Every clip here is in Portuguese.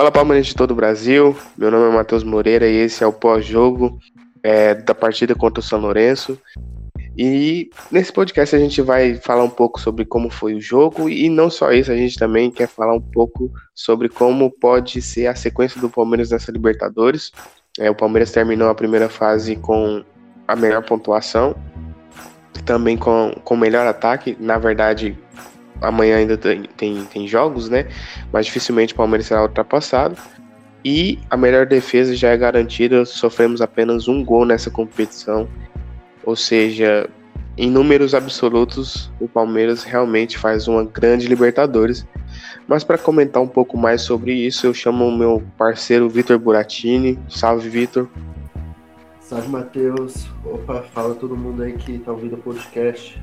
Fala Palmeiras de todo o Brasil, meu nome é Matheus Moreira e esse é o pós-jogo é, da partida contra o São Lourenço. E nesse podcast a gente vai falar um pouco sobre como foi o jogo e não só isso, a gente também quer falar um pouco sobre como pode ser a sequência do Palmeiras nessa Libertadores. É, o Palmeiras terminou a primeira fase com a melhor pontuação, também com o melhor ataque. Na verdade, amanhã ainda tem, tem, tem jogos, né? Mas dificilmente o Palmeiras será ultrapassado. E a melhor defesa já é garantida, sofremos apenas um gol nessa competição. Ou seja, em números absolutos, o Palmeiras realmente faz uma grande Libertadores. Mas para comentar um pouco mais sobre isso, eu chamo o meu parceiro Vitor Buratini. Salve, Vitor. Salve, Matheus. Opa, fala todo mundo aí que tá ouvindo o podcast.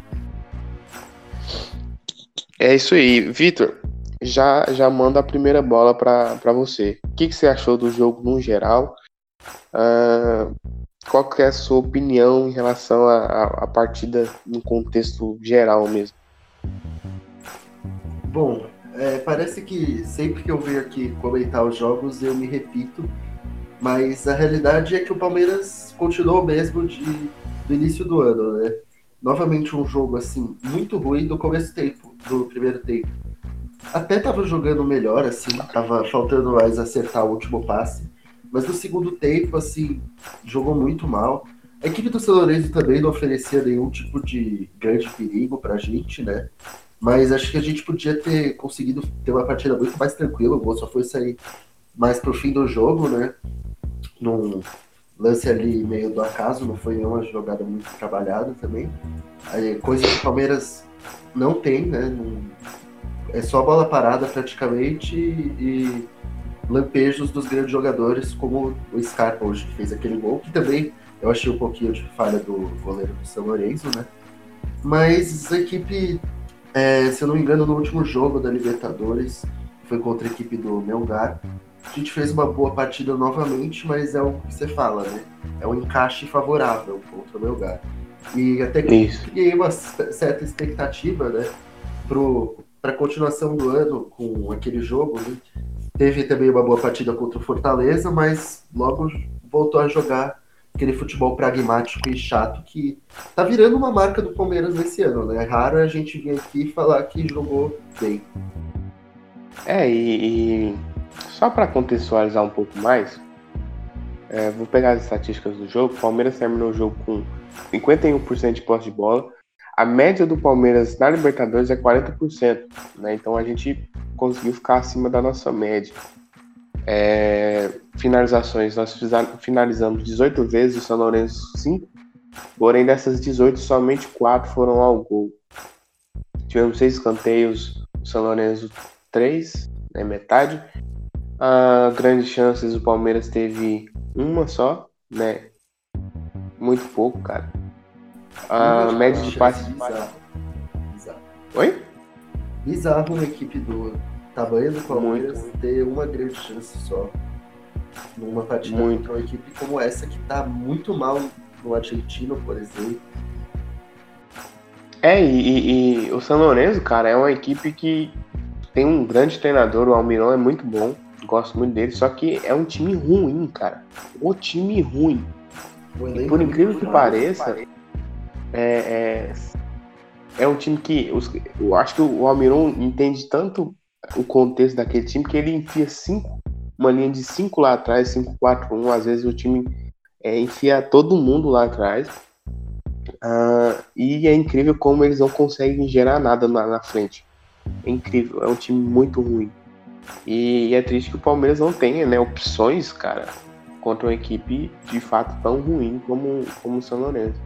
É isso aí. Vitor, já, já manda a primeira bola para você. O que, que, você achou do jogo no geral? Uh, qual que é a sua opinião em relação à partida no contexto geral mesmo? Bom, é, parece que sempre que eu venho aqui comentar os jogos eu me repito, mas a realidade é que o Palmeiras continuou mesmo de, do início do ano, né? Novamente um jogo assim muito ruim do começo do tempo do primeiro tempo. Até tava jogando melhor, assim, tava faltando mais acertar o último passe. Mas no segundo tempo, assim, jogou muito mal. A equipe do São também não oferecia nenhum tipo de grande perigo pra gente, né? Mas acho que a gente podia ter conseguido ter uma partida muito mais tranquila. O gol só foi sair mais pro fim do jogo, né? Num lance ali meio do acaso, não foi nenhuma jogada muito trabalhada também. Aí, coisa que o Palmeiras não tem, né? É só bola parada praticamente e, lampejos dos grandes jogadores, como o Scarpa hoje que fez aquele gol, que também eu achei um pouquinho de falha do goleiro do São Lourenço, né? Mas a equipe, é, se eu não me engano, no último jogo da Libertadores, foi contra a equipe do Melgar, a gente fez uma boa partida novamente, mas é o que você fala, né? É um encaixe favorável contra o Melgar. E até criei uma certa expectativa, né? Para a continuação do ano com aquele jogo, né? Teve também uma boa partida contra o Fortaleza, mas logo voltou a jogar aquele futebol pragmático e chato que tá virando uma marca do Palmeiras nesse ano, né? É raro a gente vir aqui falar que jogou bem. É, e, e só para contextualizar um pouco mais, é, vou pegar as estatísticas do jogo. O Palmeiras terminou o jogo com 51% de posse de bola. A média do Palmeiras na Libertadores é 40%, né? Então a gente conseguiu ficar acima da nossa média. É, finalizações, nós finalizamos 18 vezes, o São Lourenço 5, porém dessas 18, somente 4 foram ao gol. Tivemos 6 escanteios, o São Lourenço 3, né, metade. Ah, grandes chances, o Palmeiras teve uma só, né? Muito pouco, cara. A média de passes. Bizarro. Bizarro. Oi? Bizarro uma equipe do tamanho do Palmeiras muito, ter uma grande chance só. Numa partida muito. contra uma equipe como essa que tá muito mal no argentino, por exemplo. É, e, e, o São Lourenço, cara, é uma equipe que tem um grande treinador, o Almirão é muito bom, gosto muito dele, só que é um time ruim, cara. O time ruim. Por incrível que pareça, é, é, é um time que os, eu acho que o Almiron entende tanto o contexto daquele time que ele enfia cinco, uma linha de cinco lá atrás, 5-4-1, às vezes o time é, enfia todo mundo lá atrás. Uh, e é incrível como eles não conseguem gerar nada na, na, frente. É incrível, é um time muito ruim. E, e é triste que o Palmeiras não tenha né, opções, cara, contra uma equipe de fato tão ruim como, como o São Lourenço.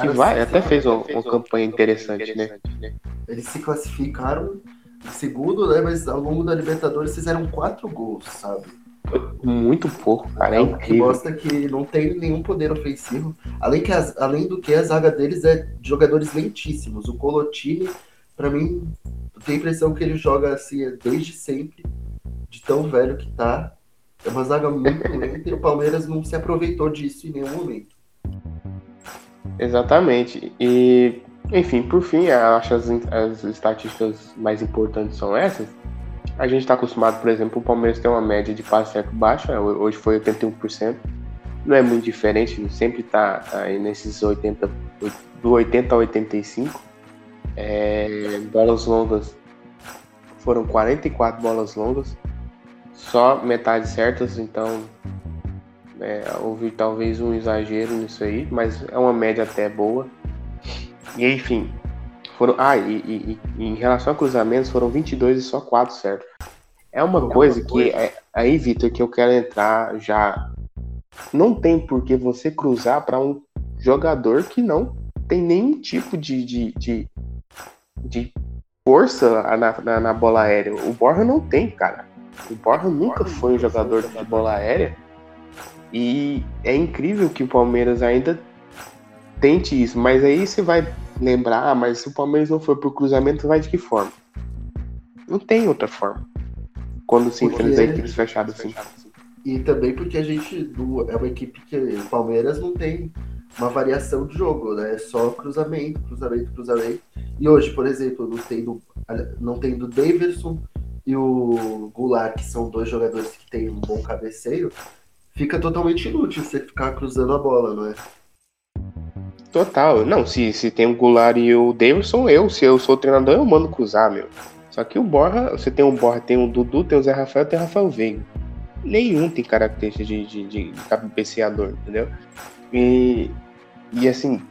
Que vai, até fez uma, uma campanha interessante, né? né? Eles se classificaram em segundo, né? Mas ao longo da Libertadores fizeram quatro gols, sabe? Muito pouco, cara. É, é incrível. Que mostra que não tem nenhum poder ofensivo. Além, que as, além do que a zaga deles é de jogadores lentíssimos. O Colotini, para mim, tem a impressão que ele joga assim desde sempre, de tão velho que tá. É uma zaga muito lenta e o Palmeiras não se aproveitou disso em nenhum momento. Exatamente. E, enfim, por fim, acho as, as estatísticas mais importantes são essas. A gente está acostumado, por exemplo, o Palmeiras tem uma média de passe certo baixa, hoje foi 81%. Não é muito diferente, sempre está tá aí nesses 80, do 80 a 85. É, bolas longas foram 44 bolas longas, só metade certas, então é, houve talvez um exagero nisso aí, mas é uma média até boa. E enfim, foram. Ah, e, e, e em relação a cruzamentos, foram 22 e só 4 certo. É uma é coisa uma que. É, aí, Vitor, que eu quero entrar já. Não tem por que você cruzar para um jogador que não tem nenhum tipo de, de, de, de força na, na, na, bola aérea. O Borja não tem, cara. O Borja nunca foi um jogador de bola aérea. E é incrível que o Palmeiras ainda tente isso. Mas aí você vai lembrar, ah, mas se o Palmeiras não for pro cruzamento, vai de que forma? Não tem outra forma. Quando se enfrenta equipes fechadas assim. E também porque a gente é uma equipe que o Palmeiras não tem uma variação de jogo, né? É só cruzamento, cruzamento, cruzamento. E hoje, por exemplo, não tendo, não tendo Davidson e o Goulart, que são dois jogadores que têm um bom cabeceio, fica totalmente inútil você ficar cruzando a bola, não é? Total. Não, se, se tem o Goulart e o Davidson, eu, se eu sou treinador, eu mando cruzar, meu. Só que o Borra, você tem o Borra, tem o Dudu, tem o Zé Rafael, tem o Rafael Veiga. Nenhum tem característica de, de, de, de cabeceador, entendeu? E, e assim,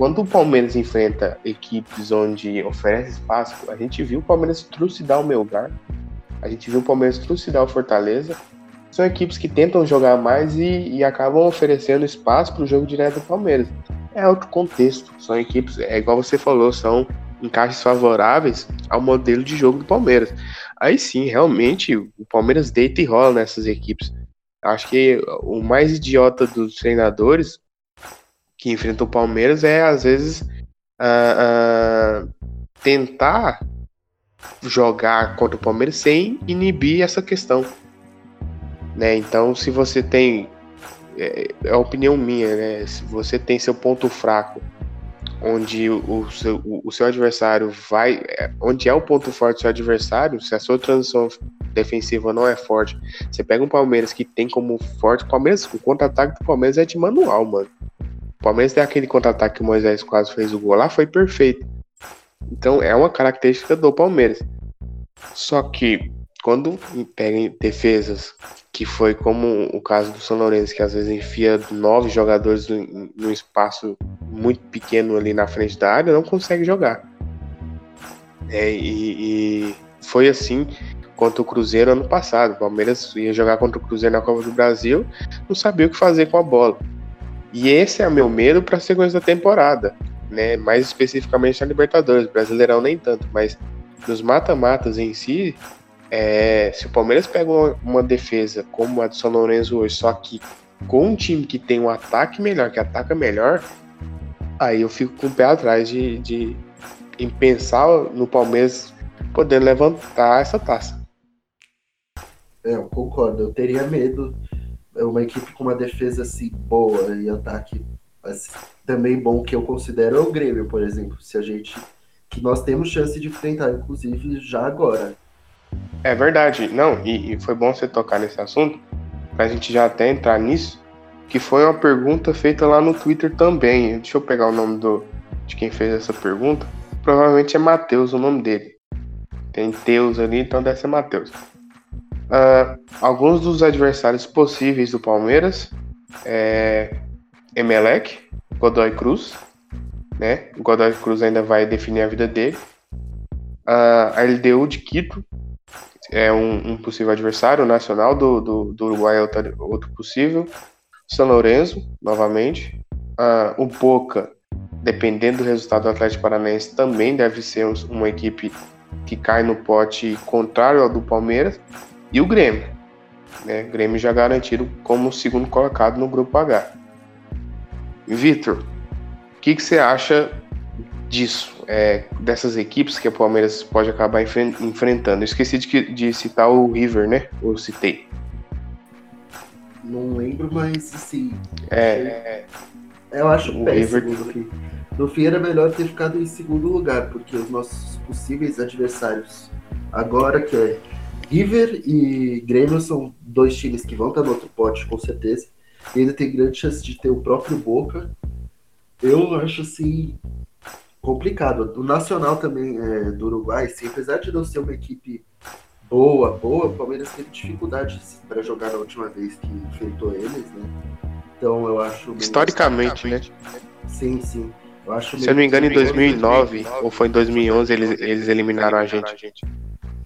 quando o Palmeiras enfrenta equipes onde oferece espaço, a gente viu o Palmeiras trucidar o Melgar, a gente viu o Palmeiras trucidar o Fortaleza. São equipes que tentam jogar mais e, e acabam oferecendo espaço para o jogo direto do Palmeiras é outro contexto. São equipes, é igual você falou, são encaixes favoráveis ao modelo de jogo do Palmeiras. Aí sim, realmente, o Palmeiras deita e rola nessas equipes. Acho que o mais idiota dos treinadores que enfrentam o Palmeiras é, às vezes, uh, uh, tentar jogar contra o Palmeiras sem inibir essa questão. Né? Então, se você tem é, é a opinião minha, né? Se você tem seu ponto fraco, onde o seu, o seu adversário vai. É, onde é o ponto forte do seu adversário, se a sua transição defensiva não é forte, você pega um Palmeiras que tem como forte. Palmeiras, o contra-ataque do Palmeiras é de manual, mano. O Palmeiras tem aquele contra-ataque que o Moisés quase fez o gol lá, foi perfeito. Então é uma característica do Palmeiras. Só que quando pega defesas que foi como o caso do São Lourenço, que às vezes enfia nove jogadores num espaço muito pequeno ali na frente da área, não consegue jogar. É, e, e, foi assim contra o Cruzeiro ano passado. O Palmeiras ia jogar contra o Cruzeiro na Copa do Brasil, não sabia o que fazer com a bola. E esse é o meu medo para a sequência da temporada, né? Mais especificamente na Libertadores, Brasileirão nem tanto, mas nos mata-matas em si, é, se o Palmeiras pega uma, uma, defesa como a do São Lourenço hoje, só que com um time que tem um ataque melhor, que ataca melhor, aí eu fico com o pé atrás de, de em pensar no Palmeiras poder levantar essa taça. É, eu concordo. Eu teria medo. É uma equipe com uma defesa assim boa e ataque assim, também bom que eu considero é o Grêmio, por exemplo. Se a gente que nós temos chance de enfrentar, inclusive já agora. É verdade. Não, e, e foi bom você tocar nesse assunto, pra gente já até entrar nisso, que foi uma pergunta feita lá no Twitter também. Deixa eu pegar o nome do, de quem fez essa pergunta. Provavelmente é Matheus o nome dele. Tem Teus ali, então deve ser Matheus. Uh, alguns dos adversários possíveis do Palmeiras é Emelec, Godoy Cruz, né? O Godoy Cruz ainda vai definir a vida dele. Uh, a LDU de Quito, é um, um possível adversário nacional do, do, do Uruguai é outro, outro possível. São Lourenço, novamente. Ah, o Boca, dependendo do resultado do Atlético Paranaense, também deve ser uma equipe que cai no pote contrário ao do Palmeiras. E o Grêmio. Né? O Grêmio já garantido como segundo colocado no grupo H. Vitor, o que, que você acha disso, é, dessas equipes que o Palmeiras pode acabar enfrentando. Eu esqueci de, de, citar o River, né? Eu citei. Não lembro, mas sim. É, eu acho o péssimo. River... Fim. no fim era melhor ter ficado em segundo lugar, porque os nossos possíveis adversários agora, que é River e Grêmio são dois times que vão estar no outro pote, com certeza. E ainda tem grande chance de ter o próprio Boca. Eu acho assim complicado. O Nacional também é, do Uruguai, sim, apesar de não ser uma equipe boa, boa, o Palmeiras teve dificuldades para jogar na última vez que enfrentou eles, né? Então eu acho. Historicamente, né? Sim, sim. Eu acho Se eu não me engano, em 2009, 2009 ou foi em 2011 eles, eles eliminaram a gente.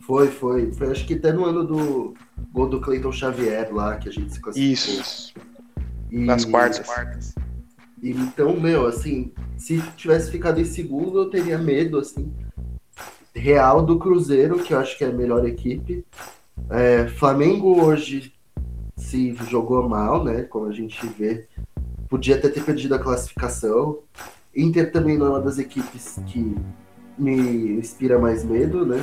Foi, foi. Foi acho que até no ano do gol do Cleiton Xavier lá que a gente se classificou. Isso. E... Nas quartas. Então, meu, assim, se tivesse ficado em segundo, eu teria medo, assim, real do Cruzeiro, que eu acho que é a melhor equipe. É, Flamengo hoje se jogou mal, né? Como a gente vê. Podia até ter perdido a classificação. Inter também não é uma das equipes que me inspira mais medo, né?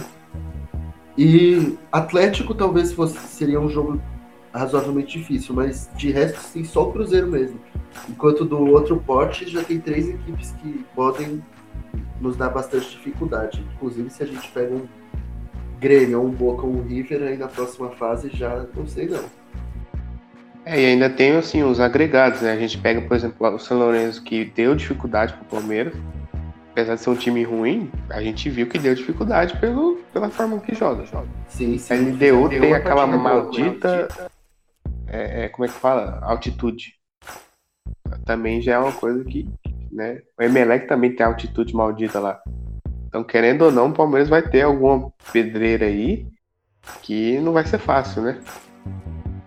E Atlético talvez fosse seria um jogo razoavelmente difícil, mas de resto sim só o Cruzeiro mesmo. Enquanto do outro pote já tem três equipes que podem nos dar bastante dificuldade. Inclusive se a gente pega um Grêmio, um Boca, um River aí na próxima fase já não sei não. É, e ainda tem assim os agregados, né? A gente pega, por exemplo, o São Lourenço que deu dificuldade pro Palmeiras. Apesar de ser um time ruim, a gente viu que deu dificuldade pelo, pela forma que joga. joga. Sim, sim. A LDU tem aquela maldita. É, é, como é que fala? Altitude. Também já é uma coisa que. Né? O Emelec também tem altitude maldita lá. Então, querendo ou não, o Palmeiras vai ter alguma pedreira aí que não vai ser fácil, né?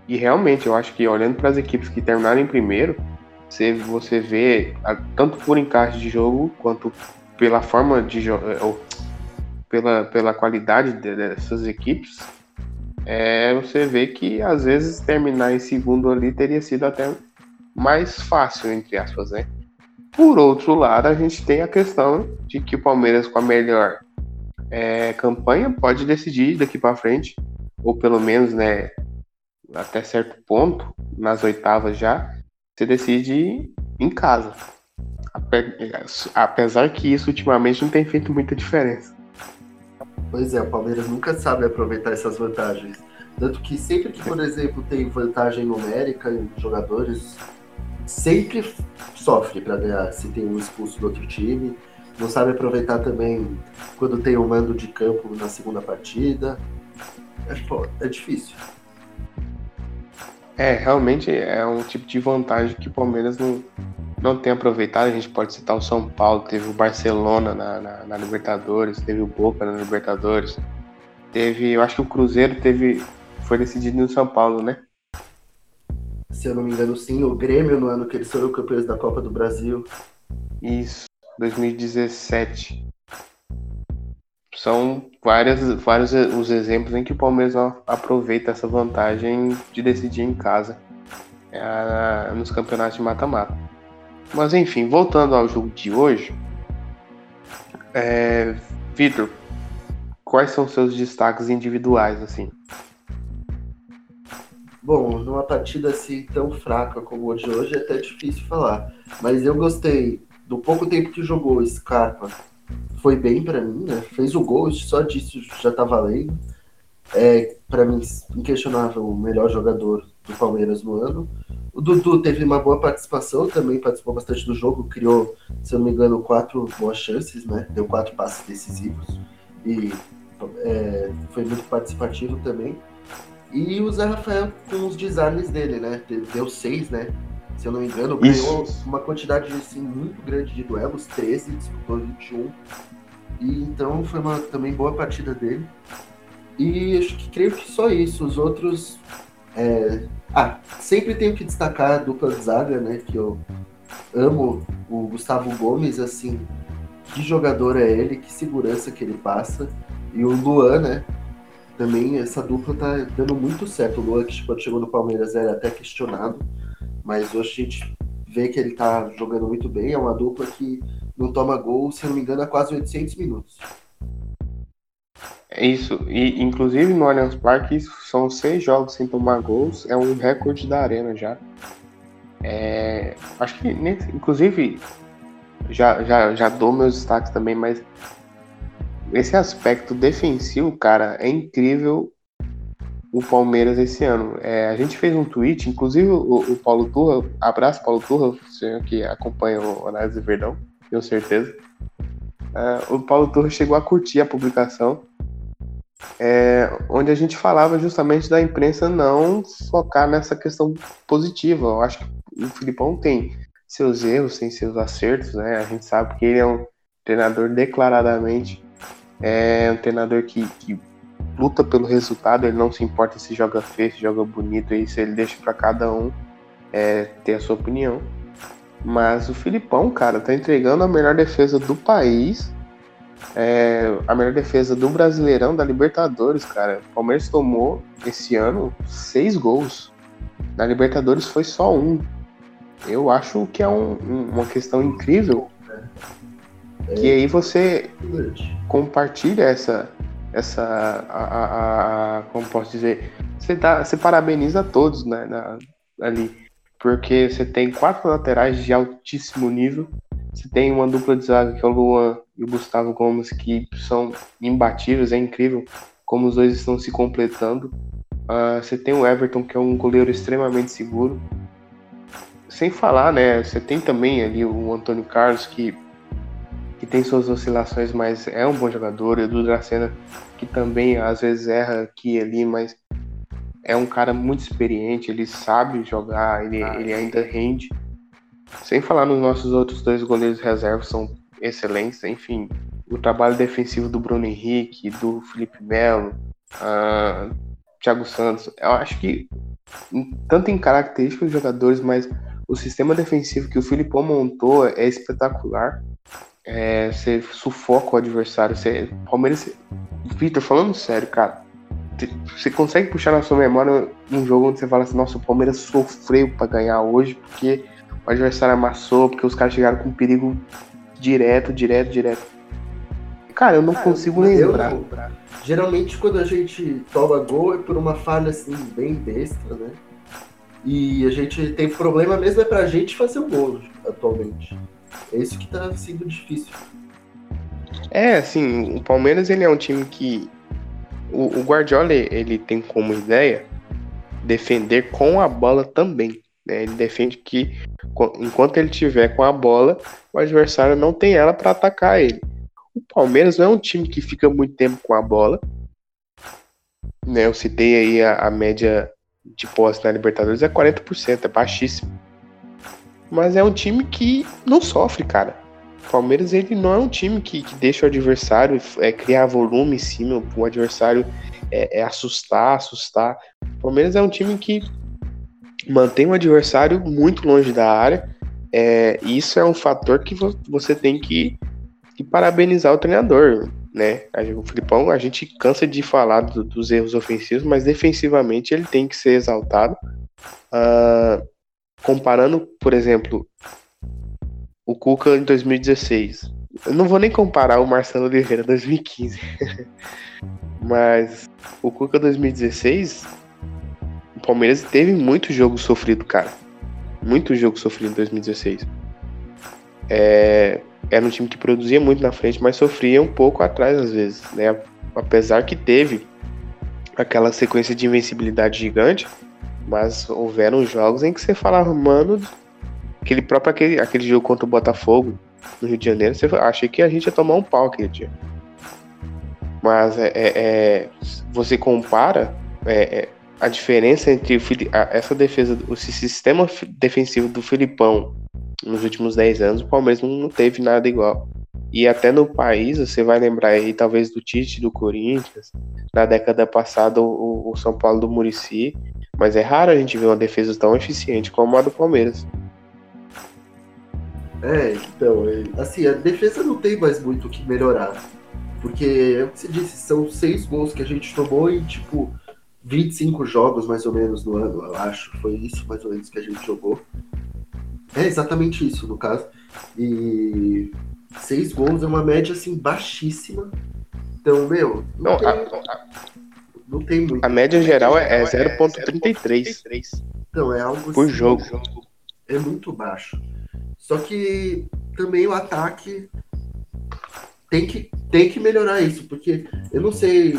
E realmente, eu acho que olhando para as equipes que terminaram em primeiro, você, você vê, tanto por encaixe de jogo, quanto pela forma de jogo, é, pela, pela qualidade dessas equipes, é, você vê que às vezes terminar em segundo ali teria sido até mais fácil, entre aspas, né? Por outro lado, a gente tem a questão de que o Palmeiras, com a melhor é, campanha, pode decidir daqui para frente, ou pelo menos, né, até certo ponto, nas oitavas já, você decide em casa. Apesar que isso ultimamente não tem feito muita diferença. Pois é, o Palmeiras nunca sabe aproveitar essas vantagens. Tanto que sempre que, por exemplo, tem vantagem numérica em jogadores, sempre sofre para ganhar se tem um expulso do outro time. Não sabe aproveitar também quando tem um mando de campo na segunda partida. É, pô, é difícil. É, realmente é um tipo de vantagem que o Palmeiras não, não tem aproveitado. A gente pode citar o São Paulo, teve o Barcelona na, na, na Libertadores, teve o Boca na Libertadores, teve, eu acho que o Cruzeiro teve, foi decidido no São Paulo, né? Se eu não me engano, sim, o Grêmio no ano que eles foram campeões da Copa do Brasil. Isso, 2017 são várias, vários os exemplos em que o Palmeiras aproveita essa vantagem de decidir em casa é, nos campeonatos de mata-mata. Mas enfim, voltando ao jogo de hoje, é, Vitor, quais são seus destaques individuais assim? Bom, numa partida assim tão fraca como de hoje é até difícil falar, mas eu gostei do pouco tempo que jogou Scarpa foi bem para mim, né? Fez o gol, só disso já tá valendo. É, para mim, inquestionável, o melhor jogador do Palmeiras no ano. O Dudu teve uma boa participação, também participou bastante do jogo, criou, se eu não me engano, quatro boas chances, né? Deu quatro passes decisivos e é, foi muito participativo também. E o Zé Rafael com os designs dele, né? Deu seis, né? Se eu não me engano, ganhou uma quantidade assim, muito grande de duelos, 13, disputou 21. E então foi uma também boa partida dele. E acho que creio que só isso. Os outros. É... Ah, sempre tenho que destacar a dupla de zaga, né? Que eu amo o Gustavo Gomes, assim. Que jogador é ele, que segurança que ele passa. E o Luan, né? Também essa dupla tá dando muito certo. O Luan, que quando chegou no Palmeiras, era até questionado. Mas hoje a gente vê que ele tá jogando muito bem. É uma dupla que não toma gol, se não me engano, há quase 800 minutos. É isso. E, inclusive, no Allianz Parque, são seis jogos sem tomar gols. É um recorde da Arena já. É, acho que, inclusive, já, já, já dou meus destaques também, mas esse aspecto defensivo, cara, é incrível o Palmeiras esse ano. É, a gente fez um tweet, inclusive o, o Paulo Turra, abraço Paulo Turra, senhor que acompanha o Análise Verdão, tenho certeza. É, o Paulo Turra chegou a curtir a publicação, é, onde a gente falava justamente da imprensa não focar nessa questão positiva. Eu acho que o Filipão tem seus erros, tem seus acertos, né? A gente sabe que ele é um treinador declaradamente é um treinador que, que luta pelo resultado, ele não se importa se joga feio, se joga bonito, isso ele deixa para cada um é, ter a sua opinião. Mas o Filipão, cara, tá entregando a melhor defesa do país, é, a melhor defesa do Brasileirão, da Libertadores, cara. O Palmeiras tomou esse ano seis gols. Na Libertadores foi só um. Eu acho que é um, um, uma questão incrível. É. Que aí você compartilha essa, essa a, a, a, como posso dizer, você dá, você parabeniza todos, né, na, ali, porque você tem quatro laterais de altíssimo nível, você tem uma dupla de zaga que é o Luan e o Gustavo Gomes que são imbatíveis, é incrível como os dois estão se completando. Uh, você tem o Everton que é um goleiro extremamente seguro. Sem falar, né? Você tem também ali o Antônio Carlos que que tem suas oscilações, mas é um bom jogador. Edu Dracena, que também às vezes erra aqui e ali, mas é um cara muito experiente, ele sabe jogar, ele, ah, ele ainda rende. Sem falar nos nossos outros dois goleiros reservas, são excelentes. Enfim, o trabalho defensivo do Bruno Henrique, do Felipe Melo, uh, Thiago Santos, eu acho que tanto em características dos jogadores, mas o sistema defensivo que o Filipão montou é espetacular é, você sufoca o adversário. Você, Palmeiras. Vitor, falando sério, cara. Você consegue puxar na sua memória um jogo onde você fala assim: nossa, o Palmeiras sofreu para ganhar hoje porque o adversário amassou, porque os caras chegaram com perigo direto, direto, direto. Cara, eu não cara, consigo lembrar. Não. Geralmente, quando a gente toma gol é por uma falha assim, bem besta, né? E a gente tem problema mesmo é pra gente fazer o gol atualmente. É isso que tá sendo difícil. É, assim, o Palmeiras ele é um time que o, o Guardiola ele tem como ideia defender com a bola também. Né? Ele defende que enquanto ele tiver com a bola, o adversário não tem ela para atacar ele. O Palmeiras não é um time que fica muito tempo com a bola. Né? Eu citei aí a, a média de posse na Libertadores é 40%, é baixíssimo. Mas é um time que não sofre, cara. O Palmeiras ele não é um time que, que deixa o adversário é, criar volume em cima, o adversário é, é assustar, assustar. O Palmeiras é um time que mantém o adversário muito longe da área. É, isso é um fator que você tem que, que parabenizar o treinador, né? O Filipão, a gente cansa de falar do, dos erros ofensivos, mas defensivamente ele tem que ser exaltado. Uh, comparando, por exemplo, o Cuca em 2016. Eu não vou nem comparar o Marcelo Oliveira 2015. Mas o Cuca 2016, o Palmeiras teve muito jogo sofrido, cara. Muito jogo sofrido em 2016. É, era um time que produzia muito na frente, mas sofria um pouco atrás às vezes, né? Apesar que teve aquela sequência de invencibilidade gigante, mas houveram jogos em que você falava, mano, aquele próprio aquele, aquele jogo contra o Botafogo no Rio de Janeiro, você achei que a gente ia tomar um pau aquele dia. Mas é, é, é você compara é, é a diferença entre essa defesa, o sistema defensivo do Filipão nos últimos 10 anos, o Palmeiras não teve nada igual. E até no país, você vai lembrar aí talvez do Tite do Corinthians, na década passada o, o São Paulo do Murici, mas é raro a gente ver uma defesa tão eficiente como a do Palmeiras. É, então, é, assim, a defesa não tem mais muito o que melhorar. Porque é o que você disse, são seis gols que a gente tomou em, tipo, 25 jogos mais ou menos no ano, eu acho. Foi isso mais ou menos que a gente jogou. É exatamente isso, no caso. E seis gols é uma média, assim, baixíssima. Então, meu. Não, não tem... a, a, não tem muito. A média geral é, é 0,33. Então, é algo por assim, jogo. É muito baixo. Só que também o ataque tem que, tem que melhorar isso, porque eu não sei,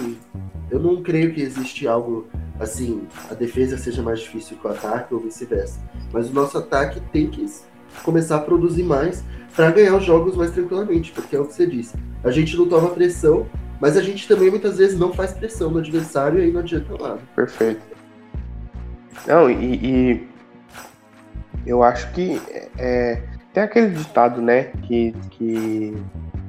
eu não creio que existe algo assim, a defesa seja mais difícil que o ataque ou vice-versa. Mas o nosso ataque tem que começar a produzir mais para ganhar os jogos mais tranquilamente, porque é o que você disse. A gente não toma pressão, mas a gente também muitas vezes não faz pressão no adversário e aí não adianta nada. Perfeito. Não, e, e eu acho que é, tem aquele ditado, né, que, que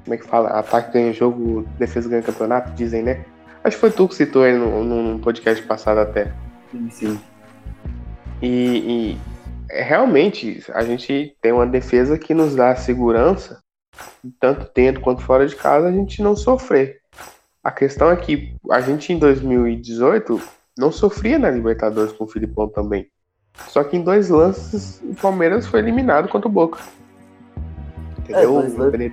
como é que fala? Ataque ganha jogo, defesa ganha campeonato, dizem, né? Acho que foi tu que citou aí no, no podcast passado até. Sim, sim. E, e é, realmente a gente tem uma defesa que nos dá segurança, tanto dentro quanto fora de casa, a gente não sofrer. A questão é que a gente em 2018 não sofria na Libertadores com o Filipão também. Só que em dois lances o Palmeiras foi eliminado contra o Boca. Entendeu? É,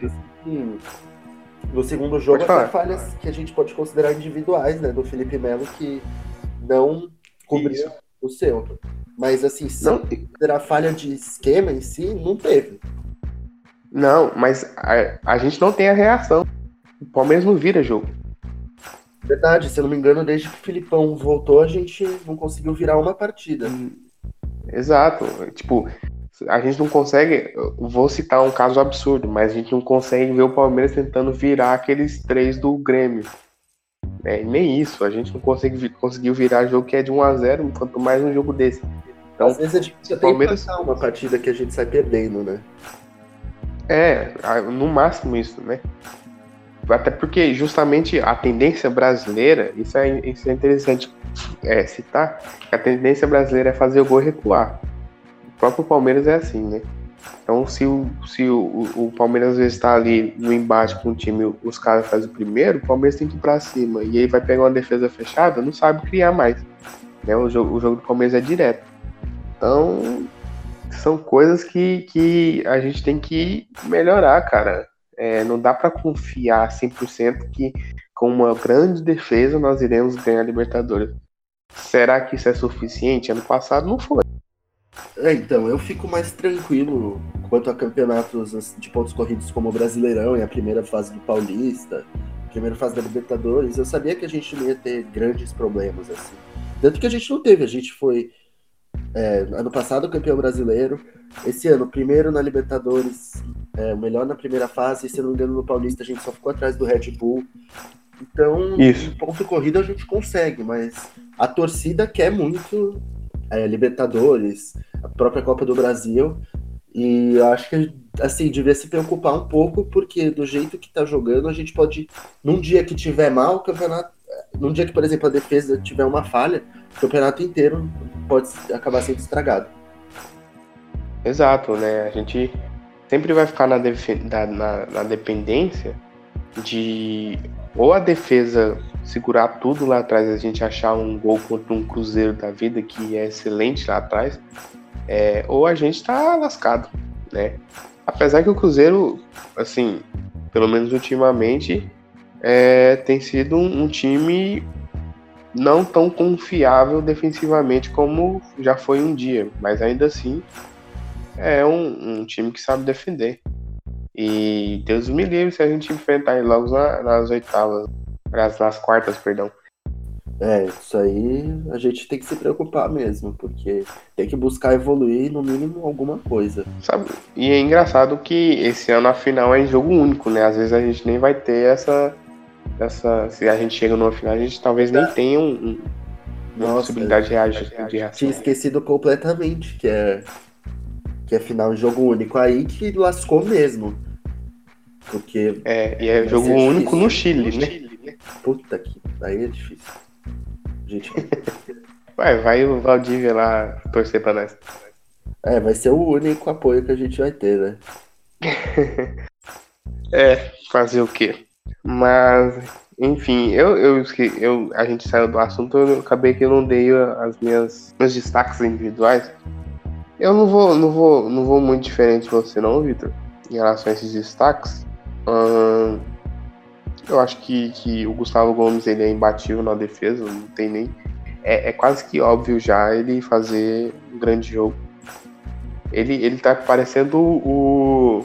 no segundo jogo, até falhas que a gente pode considerar individuais, né? Do Felipe Melo, que não cobriu o seu. Mas assim, se não considerar falha de esquema em si, não teve. Não, mas a, a gente não tem a reação. O Palmeiras não vira jogo. Verdade, se eu não me engano, desde que o Filipão voltou, a gente não conseguiu virar uma partida. Hum, exato. Tipo, a gente não consegue. Vou citar um caso absurdo, mas a gente não consegue ver o Palmeiras tentando virar aqueles três do Grêmio. É, nem isso, a gente não consegue, conseguiu virar jogo que é de 1 a 0 quanto mais um jogo desse. Então, Às vezes a gente precisa Palmeiras... uma partida que a gente sai perdendo, né? É, no máximo isso, né? Até porque justamente a tendência brasileira, isso é, isso é interessante é, citar, a tendência brasileira é fazer o gol recuar. O próprio Palmeiras é assim, né? Então, se o, se o, o Palmeiras às vezes está ali no embate com o time, os caras fazem o primeiro, o Palmeiras tem que ir para cima. E aí vai pegar uma defesa fechada, não sabe criar mais. Né? O, jogo, o jogo do Palmeiras é direto. Então, são coisas que, que a gente tem que melhorar, cara. É, não dá para confiar 100% que com uma grande defesa nós iremos ganhar a Libertadores. Será que isso é suficiente? Ano passado não foi. É, então, eu fico mais tranquilo quanto a campeonatos de pontos corridos como o Brasileirão e a primeira fase do Paulista, primeira fase da Libertadores. Eu sabia que a gente não ia ter grandes problemas, assim. Tanto que a gente não teve, a gente foi é, ano passado campeão brasileiro, esse ano primeiro na Libertadores, é, o melhor na primeira fase, e se não me engano no Paulista a gente só ficou atrás do Red Bull. Então, Isso. ponto corrida a gente consegue, mas a torcida quer muito é, Libertadores, a própria Copa do Brasil. E eu acho que, assim, devia se preocupar um pouco, porque do jeito que tá jogando, a gente pode, num dia que tiver mal, o campeonato. Num dia que, por exemplo, a defesa tiver uma falha, o campeonato inteiro pode acabar sendo estragado. Exato, né? A gente sempre vai ficar na, na, na dependência de ou a defesa segurar tudo lá atrás, a gente achar um gol contra um Cruzeiro da vida que é excelente lá atrás, é, ou a gente tá lascado, né? Apesar que o Cruzeiro, assim, pelo menos ultimamente, é, tem sido um, um time não tão confiável defensivamente como já foi um dia, mas ainda assim é um, um time que sabe defender. E Deus me livre se a gente enfrentar ele logo na, nas oitavas, nas, nas quartas, perdão. É, isso aí a gente tem que se preocupar mesmo, porque tem que buscar evoluir no mínimo alguma coisa. Sabe? E é engraçado que esse ano a final é em jogo único, né? Às vezes a gente nem vai ter essa. essa se a gente chega numa final, a gente talvez nem tenha um, um, uma Nossa, possibilidade de reagir. De reação. Tinha esquecido completamente que é que é final jogo único. Aí que lascou mesmo. Porque. É, e é jogo único no Chile, né? Puta que. Aí é difícil. Gente. Vai, vai o Valdívia lá torcer pra nós. É, vai ser o único apoio que a gente vai ter, né? é, fazer o quê? Mas, enfim, eu, eu, eu, a gente saiu do assunto, eu acabei que eu não dei as minhas meus destaques individuais. Eu não vou, não vou, não vou muito diferente de você não, Vitor, em relação a esses destaques. Hum, eu acho que, que o Gustavo Gomes ele é imbatível na defesa, não tem nem. É, é quase que óbvio já ele fazer um grande jogo. Ele, ele tá parecendo o.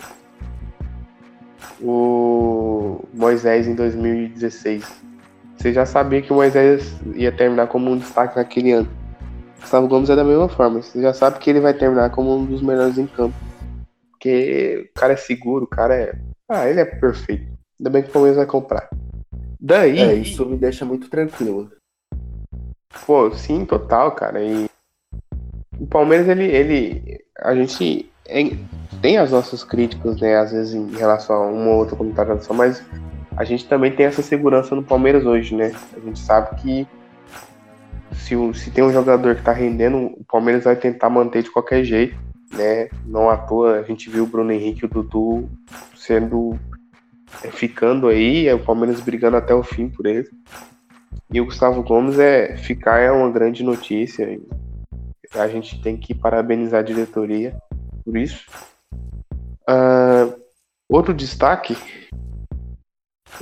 O Moisés em 2016. você já sabia que o Moisés ia terminar como um destaque naquele ano. Gustavo Gomes é da mesma forma. Você já sabe que ele vai terminar como um dos melhores em campo. Porque o cara é seguro, o cara é. Ah, ele é perfeito. Ainda bem que o Palmeiras vai comprar. Daí. É, isso me deixa muito tranquilo. Pô, sim, total, cara. E o Palmeiras, ele. ele a gente tem as nossas críticas, né? Às vezes em relação a uma ou outra contratação, mas a gente também tem essa segurança no Palmeiras hoje, né? A gente sabe que se, se tem um jogador que tá rendendo, o Palmeiras vai tentar manter de qualquer jeito, né? Não à toa a gente viu o Bruno Henrique e o Dudu sendo é, ficando aí, é o Palmeiras brigando até o fim por ele. E o Gustavo Gomes é ficar é uma grande notícia. A gente tem que parabenizar a diretoria por isso. Uh, outro destaque,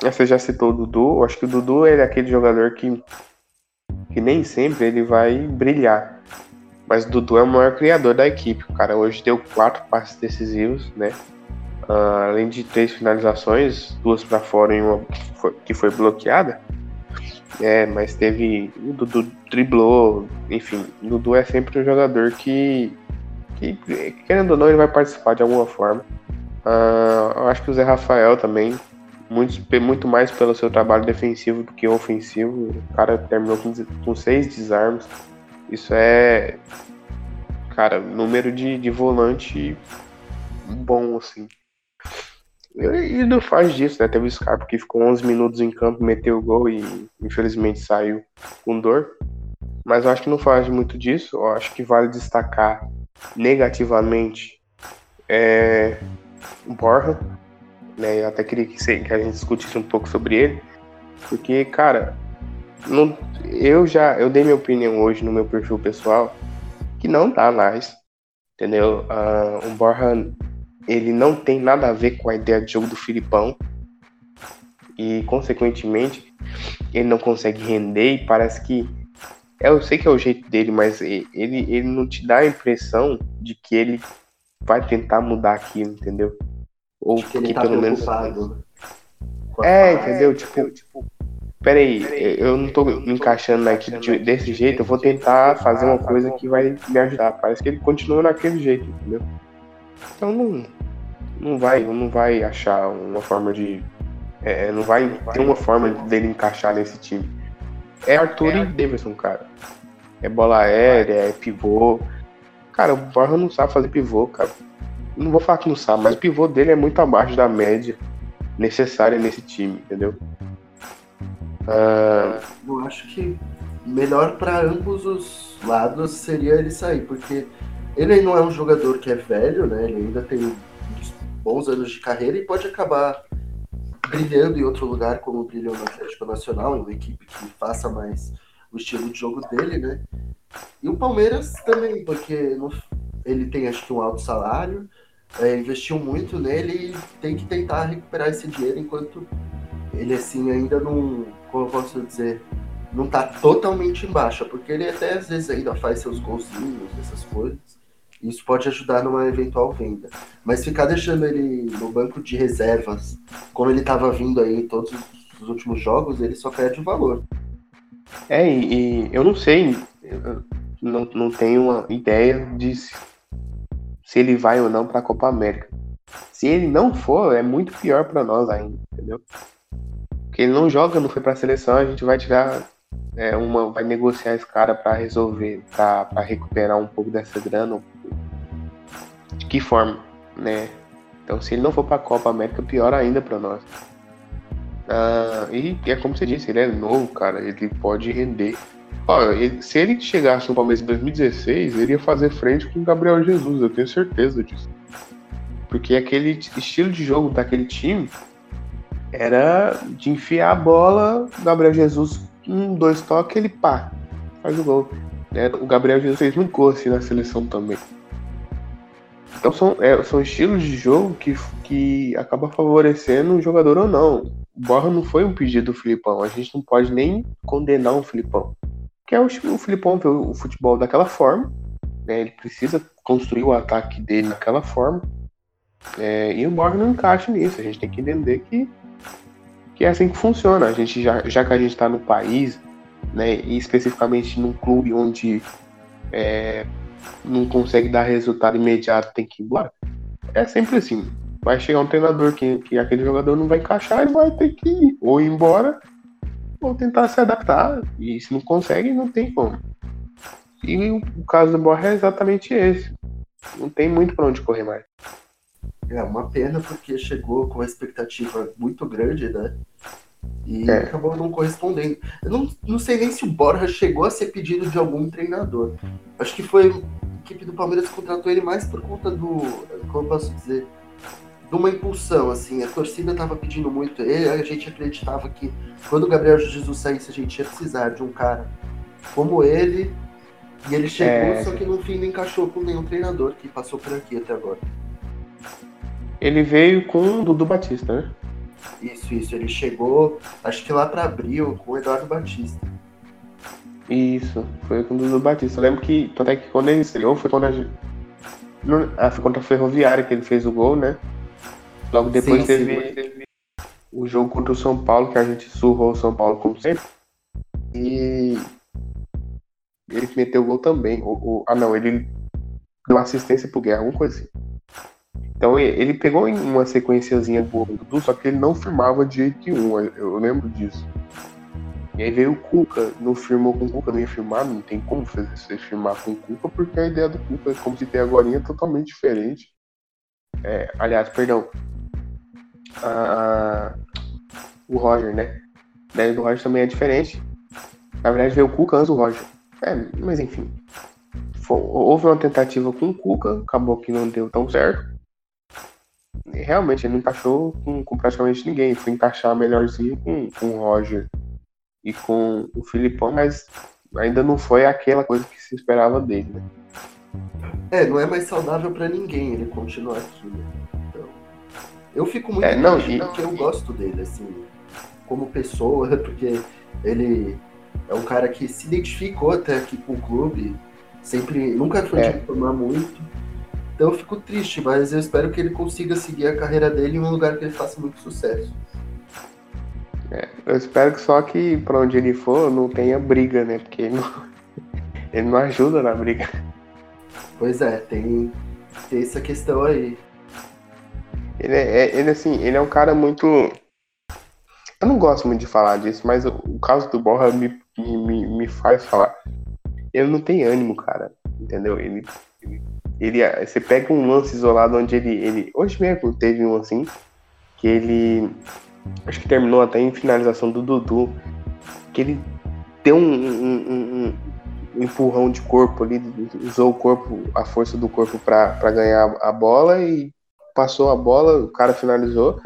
você já citou o Dudu. Eu acho que o Dudu é aquele jogador que, que nem sempre ele vai brilhar. Mas Dudu é o maior criador da equipe. O cara hoje deu quatro passes decisivos, né? Uh, além de três finalizações, duas para fora e uma que foi bloqueada. É, mas teve. O Dudu driblou, enfim. O Dudu é sempre um jogador que, que, querendo ou não, ele vai participar de alguma forma. Uh, eu acho que o Zé Rafael também, muito, muito mais pelo seu trabalho defensivo do que ofensivo. O cara terminou com, com seis desarmes. Isso é, cara, número de, de volante bom, assim. E não faz disso, né? Teve o Scarpa que ficou 11 minutos em campo, meteu o gol e infelizmente saiu com dor. Mas eu acho que não faz muito disso. Eu acho que vale destacar negativamente é, Borja. Né? Eu até queria que, que a gente discutisse um pouco sobre ele. Porque, cara, não, eu já eu dei minha opinião hoje no meu perfil pessoal que não tá mais. Entendeu? Uh, o Borja ele não tem nada a ver com a ideia de jogo do Filipão e consequentemente ele não consegue render e parece que é, eu sei que é o jeito dele, mas ele, ele não te dá a impressão de que ele vai tentar mudar aquilo, entendeu? Ou que, que tá pelo menos é, entendeu? Tipo, tipo, peraí, eu não tô me encaixando na equipe de, desse jeito, eu vou tentar fazer uma coisa que vai me ajudar. Parece que ele continua naquele jeito, entendeu? Então não, não vai, não vai achar uma forma de. É, não vai ter uma forma dele encaixar nesse time. É Arthur é. e Davidson, cara. É bola aérea, é pivô. Cara, o Borja não sabe fazer pivô, cara. Não vou falar que não sabe, mas o pivô dele é muito abaixo da média necessária nesse time, entendeu? Uh... Eu acho que melhor para ambos os lados seria ele sair, porque ele não é um jogador que é velho, né? Ele ainda tem bons anos de carreira e pode acabar brilhando em outro lugar, como brilhou no Atlético Nacional, em uma equipe que faça mais o estilo de jogo dele, né? E o Palmeiras também, porque ele tem acho que um alto salário, é, investiu muito nele e tem que tentar recuperar esse dinheiro enquanto ele assim ainda não, como eu posso dizer, não tá totalmente em baixa, porque ele até às vezes ainda faz seus golzinhos, essas coisas. Isso pode ajudar numa eventual venda. Mas ficar deixando ele no banco de reservas, como ele estava vindo aí em todos os últimos jogos, ele só perde o valor. É, e, e eu não sei, eu não, não tenho uma ideia de se, ele vai ou não para a Copa América. Se ele não for, é muito pior para nós ainda, entendeu? Porque ele não joga, não foi para a seleção, a gente vai tirar é, uma, vai negociar esse cara para resolver, para recuperar um pouco dessa grana, de que forma, né? Então, se ele não for para a Copa América, pior ainda para nós. Ah, e é como você disse, ele é novo, cara. Ele pode render. Ele, se ele chegasse no Palmeiras em 2016, ele ia fazer frente com o Gabriel Jesus, eu tenho certeza disso. Porque aquele estilo de jogo daquele time era de enfiar a bola, o Gabriel Jesus, um, dois toques, ele pá, faz o gol. Né? O Gabriel Jesus fez muito gol assim na seleção também. Então são, é, são estilos de jogo que, que acaba favorecendo o jogador ou não. O Borra não foi um pedido do Filipão. A gente não pode nem condenar o Filipão. Porque é o, o Filipão vê o futebol daquela forma. Né? Ele precisa construir o ataque dele daquela forma. É, e o Borja não encaixa nisso. A gente tem que entender que que é assim que funciona. A gente já, já que a gente está no país, né, e especificamente num clube onde é, não consegue dar resultado imediato, tem que ir embora. É sempre assim. Vai chegar um treinador que, que aquele jogador não vai encaixar e vai ter que ir, ou ir embora ou tentar se adaptar. E se não consegue, não tem como. E o caso do Borja é exatamente esse. Não tem muito para onde correr mais. É uma pena porque chegou com uma expectativa muito grande, né? E é. acabou não correspondendo. Eu não, não sei nem se o Borja chegou a ser pedido de algum treinador. Acho que foi a equipe do Palmeiras contratou ele mais por conta do. Como eu posso dizer? De uma impulsão, assim. A torcida estava pedindo muito ele, a gente acreditava que quando o Gabriel Jesus saísse, a gente ia precisar de um cara como ele. E ele chegou, é... só que no fim não encaixou com nenhum treinador que passou por aqui até agora. Ele veio com o Dudu Batista, né? Isso, isso. Ele chegou, acho que lá para abril, com o Eduardo Batista. Isso, foi com o Dudu Batista. Eu lembro que, até que quando ele estreou, foi quando a gente. Ah, foi contra a Ferroviária que ele fez o gol, né? Logo depois sim, teve, sim. teve o jogo contra o São Paulo, que a gente surrou o São Paulo como sempre. E ele meteu o gol também. O, o, ah não, ele deu assistência pro Guerra, alguma coisa assim. Então ele pegou em uma sequenciazinha boa do Dudu, só que ele não firmava de jeito nenhum, eu lembro disso. E aí veio o Cuca, não firmou com o Cuca, não ia firmar, não tem como fazer você firmar com o Cuca, porque a ideia do Cuca, como se tem agora, é totalmente diferente. É, aliás, perdão. A, o Roger, né? A ideia do Roger também é diferente. Na verdade veio o Cuca antes do Roger. É, mas enfim. houve uma tentativa com o Cuca, acabou que não deu tão certo realmente ele não encaixou com, com, praticamente ninguém. Foi encaixar melhorzinho com, com o Roger e com o Filipão, mas ainda não foi aquela coisa que se esperava dele, né? É, não é mais saudável para ninguém ele continuar aqui, né? Então, eu fico muito é, não, e... porque eu gosto dele, assim, como pessoa, porque ele é um cara que se identificou até aqui com o clube, sempre, nunca foi é. de reclamar muito, então eu fico triste, mas eu espero que ele consiga seguir a carreira dele em um lugar que ele faça muito sucesso. É, eu espero que só que para onde ele for não tenha briga, né? Porque ele não, ele não ajuda na briga. Pois é, tem, tem essa questão aí. Ele é, é, ele assim, ele é um cara muito. Eu não gosto muito de falar disso, mas o, caso do Borra me, me, me faz falar. Ele não tem ânimo, cara. Entendeu? Ele, ele ele, você pega um lance isolado onde ele, ele. Hoje mesmo teve um assim, que ele. Acho que terminou até em finalização do Dudu. Que ele deu um, um, um empurrão de corpo ali, usou o corpo, a força do corpo para ganhar a bola e passou a bola, o cara finalizou.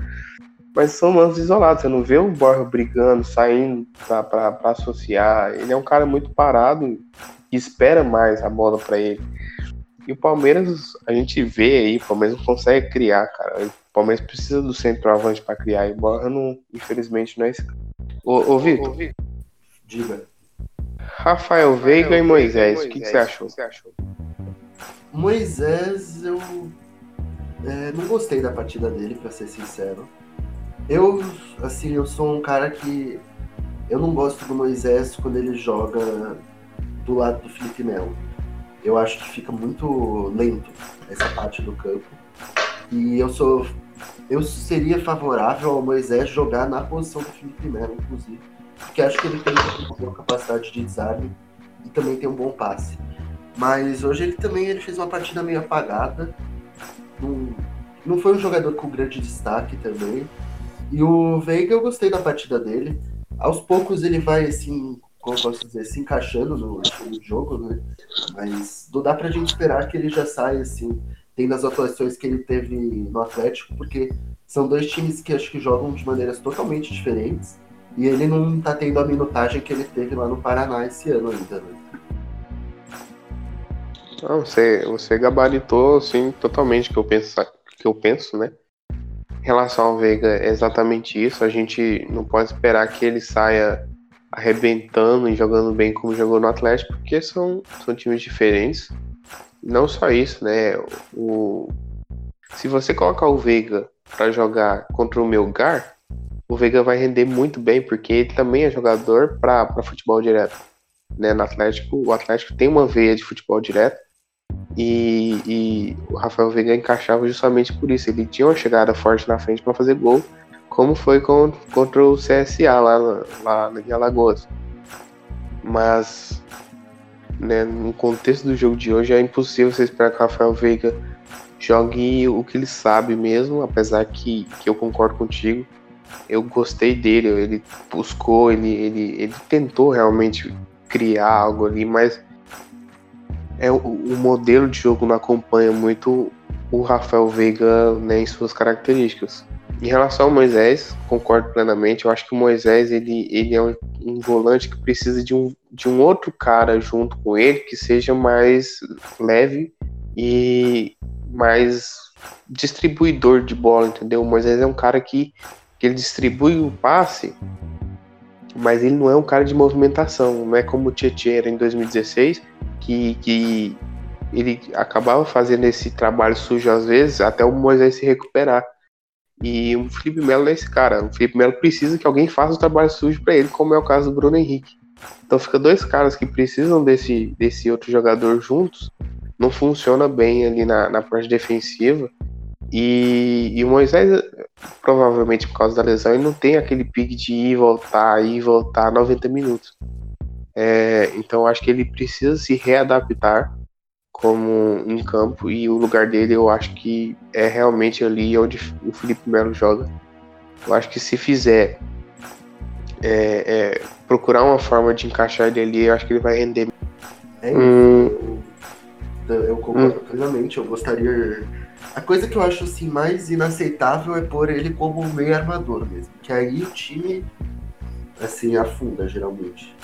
Mas são lances isolados, você não vê o Borja brigando, saindo para associar. Ele é um cara muito parado e espera mais a bola para ele. E o Palmeiras, a gente vê aí, o Palmeiras não consegue criar, cara. O Palmeiras precisa do centroavante para criar, embora não, infelizmente não é esse. Ô, ô Vitor. Diga. Rafael, Veiga e Moisés, o que, que, você achou? Que você achou? Moisés, eu é, não gostei da partida dele, para ser sincero. Eu, assim, eu sou um cara que eu não gosto do Moisés quando ele joga do lado do Felipe Melo eu acho que fica muito lento essa parte do campo. E eu sou. Eu seria favorável ao Moisés jogar na posição do Felipe Melo, inclusive. Porque acho que ele tem uma boa capacidade de desarme e também tem um bom passe. Mas hoje ele também ele fez uma partida meio apagada. Não, não foi um jogador com grande destaque também. E o Veiga eu gostei da partida dele. Aos poucos ele vai assim como posso dizer, se encaixando no, no jogo, né? Mas não dá pra gente esperar que ele já saia assim, tendo as atuações que ele teve no Atlético, porque são dois times que acho que jogam de maneiras totalmente diferentes. E ele não tá tendo a minutagem que ele teve lá no Paraná esse ano ainda, né? Não, você, você gabaritou assim, totalmente que eu penso, que eu penso, né? Em relação ao Veiga, é exatamente isso. A gente não pode esperar que ele saia arrebentando e jogando bem como jogou no Atlético, porque são, são times diferentes. Não só isso, né? O, se você colocar o Veiga para jogar contra o Melgar, o Veiga vai render muito bem, porque ele também é jogador para futebol direto. Né? No Atlético, o Atlético tem uma veia de futebol direto. E, e o Rafael Veiga encaixava justamente por isso. Ele tinha uma chegada forte na frente para fazer gol, como foi com, contra o CSA lá, lá em Alagoas. Mas né, no contexto do jogo de hoje é impossível você esperar que o Rafael Veiga jogue o que ele sabe mesmo, apesar que, que eu concordo contigo. Eu gostei dele, ele buscou, ele, ele, ele tentou realmente criar algo ali, mas é o, o modelo de jogo não acompanha muito o Rafael Veiga né, em suas características. Em relação ao Moisés, concordo plenamente. Eu acho que o Moisés ele, ele é um, um, volante que precisa de um, de um outro cara junto com ele que seja mais leve e mais distribuidor de bola, entendeu? O Moisés é um cara que, que ele distribui o passe, mas ele não é um cara de movimentação. Não é como o Tietchan era em 2016, que, que ele acabava fazendo esse trabalho sujo às vezes até o Moisés se recuperar. E o Felipe Melo é esse cara. O Felipe Melo precisa que alguém faça o trabalho sujo para ele, como é o caso do Bruno Henrique. Então fica dois caras que precisam desse, desse outro jogador juntos. Não funciona bem ali na, na parte defensiva. E, e o Moisés, provavelmente por causa da lesão, ele não tem aquele pique de ir e voltar, ir e voltar 90 minutos. É, então acho que ele precisa se readaptar como em campo e o lugar dele eu acho que é realmente ali onde o Felipe Melo joga. Eu acho que se fizer é, é, procurar uma forma de encaixar ele ali, eu acho que ele vai render. É hum, eu, eu concordo hum. plenamente. Eu gostaria. A coisa que eu acho assim mais inaceitável é pôr ele como meio armador mesmo, que aí o time assim afunda geralmente.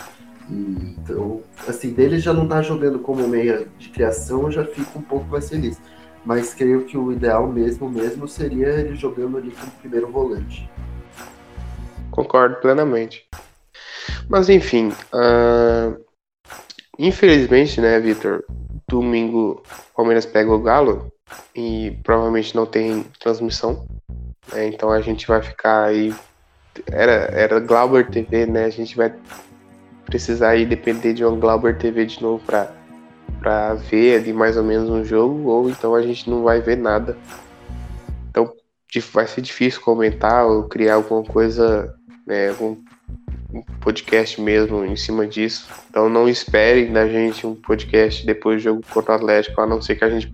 Então, assim, dele já não tá jogando como meia de criação, eu já fico um pouco mais feliz. Mas creio que o ideal mesmo mesmo seria ele jogando ali como primeiro volante. Concordo plenamente. Mas enfim, uh... infelizmente, né, Vitor? Domingo Palmeiras pega o Galo e provavelmente não tem transmissão. Né? Então a gente vai ficar aí. Era, era Glauber TV, né? A gente vai precisar aí depender de uma Glauber TV de novo para para ver ali mais ou menos um jogo, ou então a gente não vai ver nada. Então vai ser difícil comentar ou criar alguma coisa, né, algum um podcast mesmo em cima disso. Então não esperem da gente um podcast depois do jogo contra o Atlético, a não ser que a gente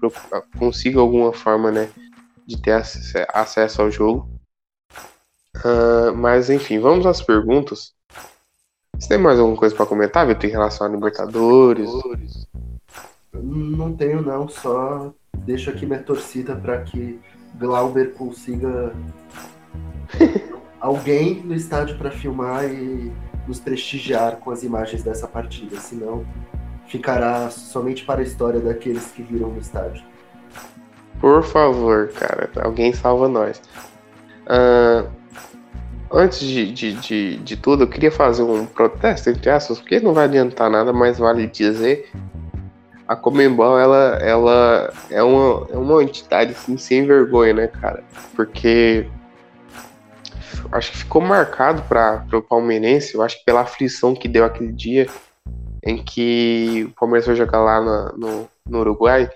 consiga alguma forma, né, de ter acesso ao jogo. Uh, mas enfim, vamos às perguntas. Você tem mais alguma coisa para comentar, Vitor, em relação a Libertadores? Não tenho, não. Só deixo aqui minha torcida para que Glauber consiga alguém no estádio para filmar e nos prestigiar com as imagens dessa partida. Senão, ficará somente para a história daqueles que viram no estádio. Por favor, cara, alguém salva nós. Uh, antes de, de, de, de, tudo, eu queria fazer um protesto, entre aspas, porque não vai adiantar nada, mas vale dizer. A Comembol, ela, ela é, uma, é uma entidade assim, sem vergonha, né, cara? Porque acho que ficou marcado para o palmeirense, eu acho que pela aflição que deu aquele dia em que o Palmeiras foi jogar lá no, no, Uruguai,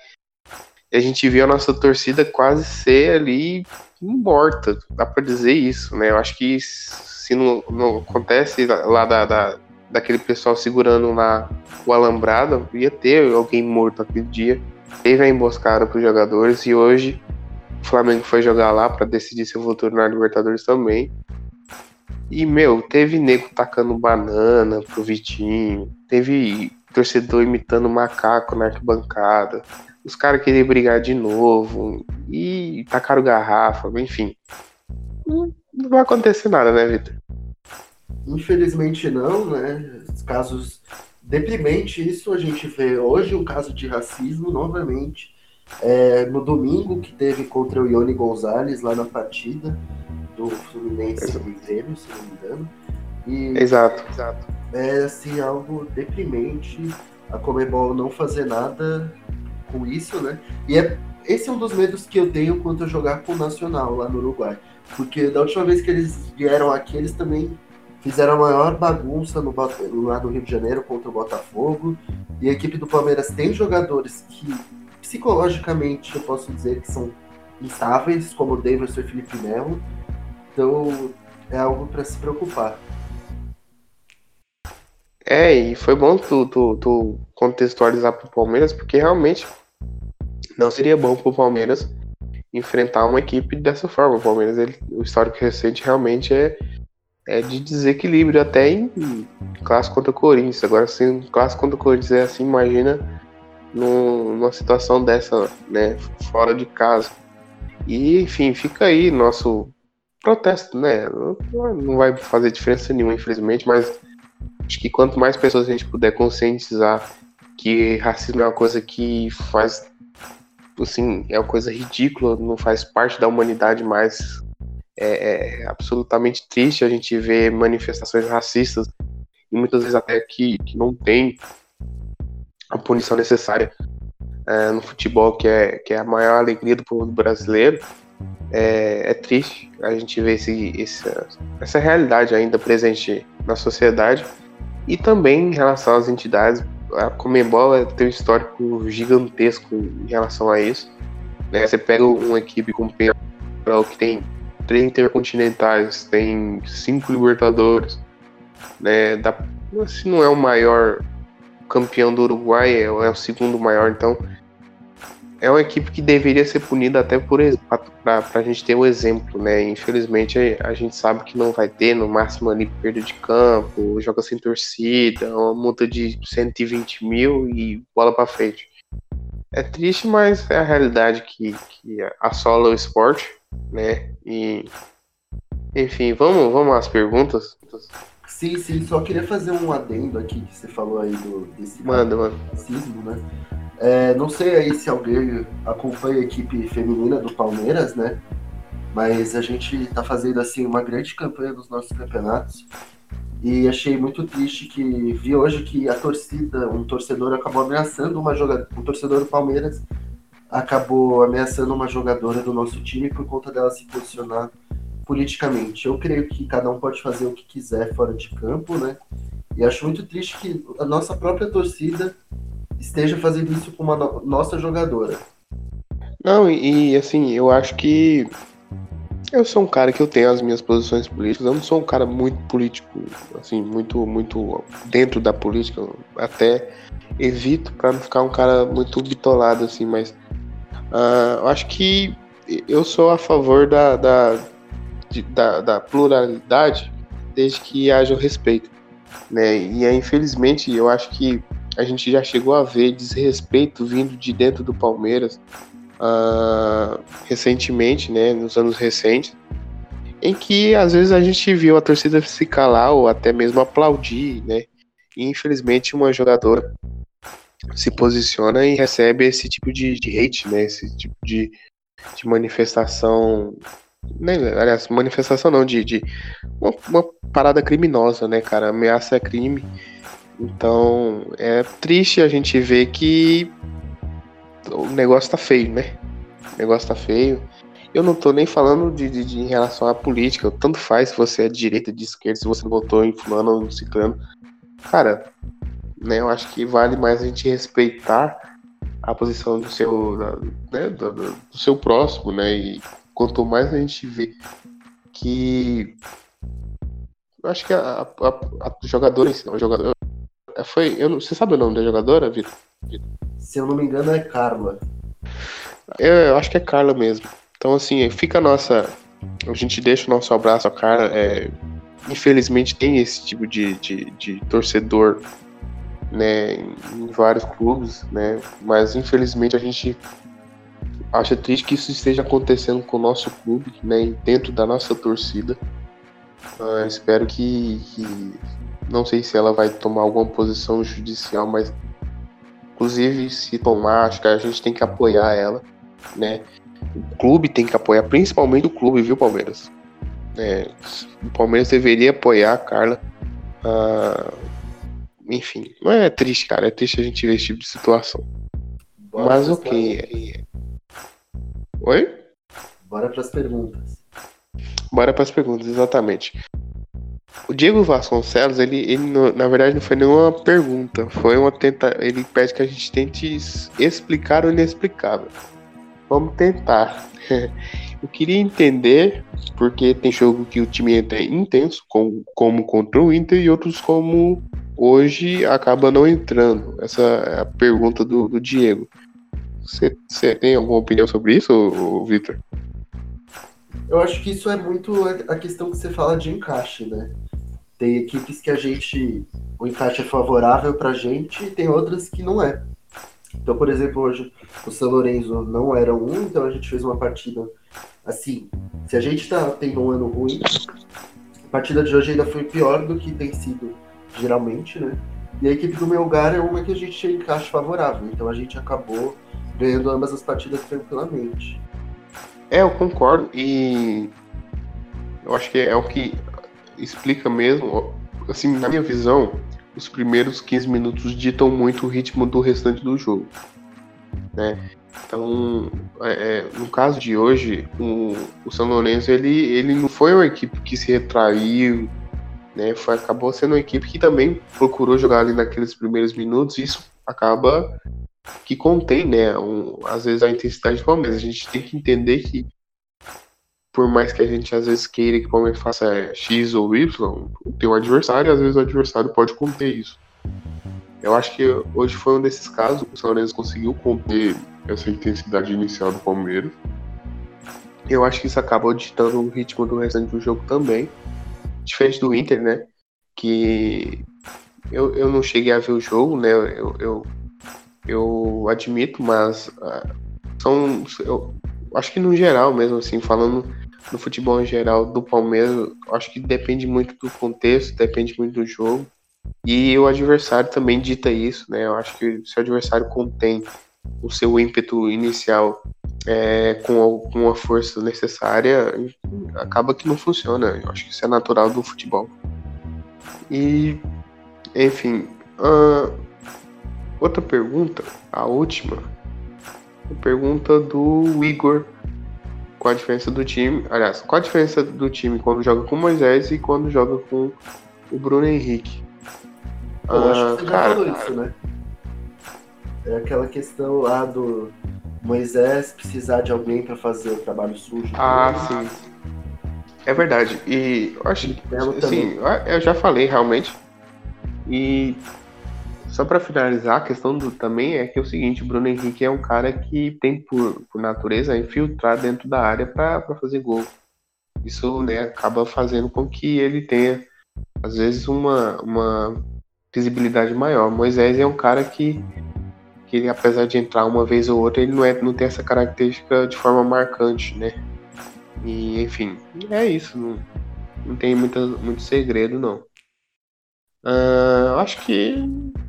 a gente viu a nossa torcida quase ser ali morta, dá para dizer isso, né? Eu acho que se não, não acontece lá da, da, daquele pessoal segurando lá o alambrado, ia ter alguém morto aquele dia. Teve a emboscada para os jogadores e hoje o Flamengo foi jogar lá para decidir seu futuro na Libertadores também. E, meu, teve nego tacando banana pro Vitinho, teve torcedor imitando macaco na arquibancada, os caras queriam brigar de novo e tacaram garrafa, enfim. Não, vai acontecer nada, né, Vitor? Infelizmente não, né? Casos deprimentes, isso a gente vê hoje um caso de racismo novamente. É, no domingo que teve contra o Ione Gonzalez lá na partida do Fluminense e Grêmio, se não me engano. E exato, exato. É assim, algo deprimente a Comebol não fazer nada com isso, né? E é, esse é um dos medos que eu tenho quanto a jogar com o Nacional lá no Uruguai. Porque da última vez que eles vieram aqui, eles também fizeram a maior bagunça no, lá no Rio de Janeiro contra o Botafogo. E a equipe do Palmeiras tem jogadores que, psicologicamente, eu posso dizer que são instáveis, como o Davidson e Felipe Melo. Então, é algo para se preocupar. É, e foi bom tu, tu, tu contextualizar pro Palmeiras, porque realmente não seria bom pro Palmeiras enfrentar uma equipe dessa forma. O Palmeiras, ele, o histórico recente realmente é, é de desequilíbrio, até em, clássico contra o Corinthians. Agora, se um clássico contra o Corinthians é assim, imagina numa situação dessa, né, fora de casa. E, enfim, fica aí nosso protesto, né? Não, vai fazer diferença nenhuma, infelizmente, mas Acho que quanto mais pessoas a gente puder conscientizar que racismo é uma coisa que faz, assim, é uma coisa ridícula, não faz parte da humanidade mais. É, é absolutamente triste a gente ver manifestações racistas e muitas vezes até que, que não tem a punição necessária é, no futebol, que é, que é a maior alegria do povo brasileiro. É, é triste a gente ver esse, esse, essa realidade ainda presente na sociedade. E também em relação às entidades, a Comembol tem um histórico gigantesco em relação a isso. Né? Você pega uma equipe como o que tem três intercontinentais, tem cinco Libertadores, né? Da, se não é o maior campeão do Uruguai, é, é o segundo maior, então é uma equipe que deveria ser punida até por para a gente ter um exemplo, né? Infelizmente a gente sabe que não vai ter, no máximo ali perda de campo, joga sem torcida, uma multa de 120 mil e bola para frente. É triste, mas é a realidade que, que assola o esporte, né? E enfim, vamos, vamos às perguntas. Sim, sim, só queria fazer um adendo aqui que você falou aí do desse manda, né? É, não sei aí se alguém acompanha a equipe feminina do Palmeiras, né? Mas a gente está fazendo assim uma grande campanha dos nossos campeonatos. E achei muito triste que vi hoje que a torcida, um torcedor acabou ameaçando uma jogadora, um torcedor do Palmeiras acabou ameaçando uma jogadora do nosso time por conta dela se posicionar politicamente. Eu creio que cada um pode fazer o que quiser fora de campo, né? E acho muito triste que a nossa própria torcida esteja fazendo isso com uma no nossa jogadora. Não, e assim, eu acho que eu sou um cara que eu tenho as minhas posições políticas, eu não sou um cara muito político, assim, muito muito dentro da política, até evito para não ficar um cara muito bitolado assim, mas uh, eu acho que eu sou a favor da, da, de, da, da pluralidade desde que haja o respeito, né? E infelizmente eu acho que a gente já chegou a ver desrespeito vindo de dentro do Palmeiras uh, recentemente, né, nos anos recentes, em que às vezes a gente viu a torcida se calar ou até mesmo aplaudir, né? E infelizmente uma jogadora se posiciona e recebe esse tipo de, de hate, né? Esse tipo de, de manifestação né, aliás, manifestação não, de, de uma, uma, parada criminosa, né, cara? Ameaça é crime. Então é triste a gente ver que o negócio tá feio, né? O negócio tá feio. Eu não tô nem falando de, de, de em relação à política, tanto faz se você é de direita, de esquerda, se você votou em fulano ou ciclano. Cara, né, eu acho que vale mais a gente respeitar a posição do seu, né, do, do seu próximo, né? E quanto mais a gente vê que eu acho que a, a, a, a jogadora, jogador, foi. Eu não, você sabe o nome da jogadora, Vitor? Se eu não me engano, é Carla. Eu, eu, acho que é Carla mesmo. Então, assim, fica a nossa. A gente deixa o nosso abraço a Carla. É, infelizmente, tem esse tipo de, de, de torcedor né, em vários clubes, né? Mas infelizmente a gente acha triste que isso esteja acontecendo com o nosso clube, né? Dentro da nossa torcida. Uh, espero que, que, não sei se ela vai tomar alguma posição judicial, mas inclusive se tomar, acho que a gente tem que apoiar ela, né? O clube tem que apoiar, principalmente o clube, viu, Palmeiras? É, o Palmeiras deveria apoiar a Carla. Uh, enfim, não é triste, cara. É triste a gente ver esse tipo de situação. Mas ok. Oi? Bora para as perguntas. Bora para as perguntas, exatamente. O Diego Vasconcelos, ele, ele na verdade não foi nenhuma pergunta, foi uma tenta, ele pede que a gente tente explicar o inexplicável. Vamos tentar. Eu queria entender porque tem jogo que o time entra intenso, como, como contra o Inter, e outros como hoje acaba não entrando. Essa é a pergunta do, do Diego. Você tem alguma opinião sobre isso, Vitor? Eu acho que isso é muito a questão que você fala de encaixe, né? Tem equipes que a gente. O encaixe é favorável pra gente e tem outras que não é. Então, por exemplo, hoje o São Lourenço não era um, então a gente fez uma partida assim. Se a gente tá tendo um ano ruim, a partida de hoje ainda foi pior do que tem sido geralmente, né? E a equipe do Melgar é uma que a gente tinha encaixe favorável, então a gente acabou ganhando ambas as partidas tranquilamente. É, eu concordo e eu acho que é o que explica mesmo, assim, na minha visão, os primeiros 15 minutos ditam muito o ritmo do restante do jogo, né? Então, é, é, no caso de hoje, o, o São Lourenço ele, ele não foi uma equipe que se retraiu, né? Foi, acabou sendo uma equipe que também procurou jogar ali naqueles primeiros minutos. E isso acaba que contém, né? Um, às vezes a intensidade do Palmeiras. A gente tem que entender que por mais que a gente às vezes queira que o Palmeiras faça X ou Y, tem um adversário e às vezes o adversário pode conter isso. Eu acho que hoje foi um desses casos que o São Lourenço conseguiu conter essa intensidade inicial do Palmeiras. Eu acho que isso acabou ditando o ritmo do restante do jogo também. Diferente do Inter, né? Que eu, eu não cheguei a ver o jogo, né? Eu, eu, eu admito, mas uh, são. Eu acho que no geral mesmo, assim, falando no futebol em geral do Palmeiras, acho que depende muito do contexto, depende muito do jogo. E o adversário também dita isso, né? Eu acho que se o adversário contém o seu ímpeto inicial é, com, a, com a força necessária, acaba que não funciona. Eu acho que isso é natural do futebol. E, enfim, uh, outra pergunta, a última, a pergunta do Igor. Qual a diferença do time? Aliás, qual a diferença do time quando joga com Moisés e quando joga com o Bruno Henrique? Eu acho que você cara, já falou isso, né? É aquela questão lá do Moisés precisar de alguém para fazer o trabalho sujo. Ah, sim. É verdade. E eu acho que. Sim, eu já falei realmente. E só para finalizar, a questão do também é que é o seguinte, o Bruno Henrique é um cara que tem por, por natureza infiltrar dentro da área para fazer gol. Isso né, acaba fazendo com que ele tenha, às vezes, uma, uma visibilidade maior. Moisés é um cara que que ele, apesar de entrar uma vez ou outra, ele não, é, não tem essa característica de forma marcante, né? E, enfim, é isso. Não, não tem muita, muito segredo, não. Uh, acho que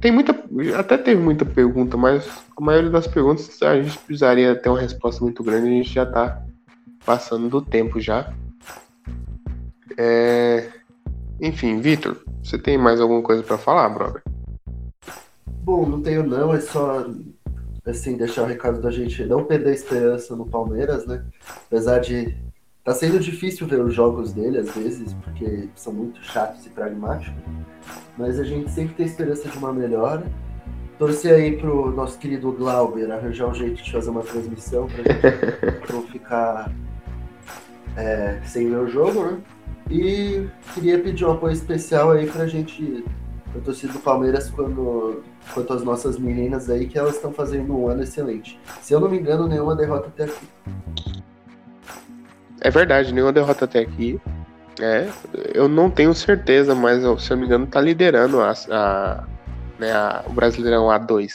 tem muita. Até teve muita pergunta, mas a maioria das perguntas a gente precisaria ter uma resposta muito grande. A gente já tá passando do tempo já. É, enfim, Vitor, você tem mais alguma coisa para falar, brother? Bom, não tenho não, é só assim, deixar o recado da gente não perder a esperança no Palmeiras, né? Apesar de tá sendo difícil ver os jogos dele às vezes, porque são muito chatos e pragmáticos, mas a gente sempre tem esperança de uma melhora. Torcer aí pro nosso querido Glauber arranjar um jeito de fazer uma transmissão pra gente não ficar é, sem ver o jogo, né? E queria pedir um apoio especial aí pra gente a torcida do Palmeiras quando, quanto às nossas meninas aí, que elas estão fazendo um ano excelente. Se eu não me engano, nenhuma derrota até aqui. É verdade, nenhuma derrota até aqui. É, eu não tenho certeza, mas se eu não me engano, tá liderando a, a, né, a o Brasileirão A2.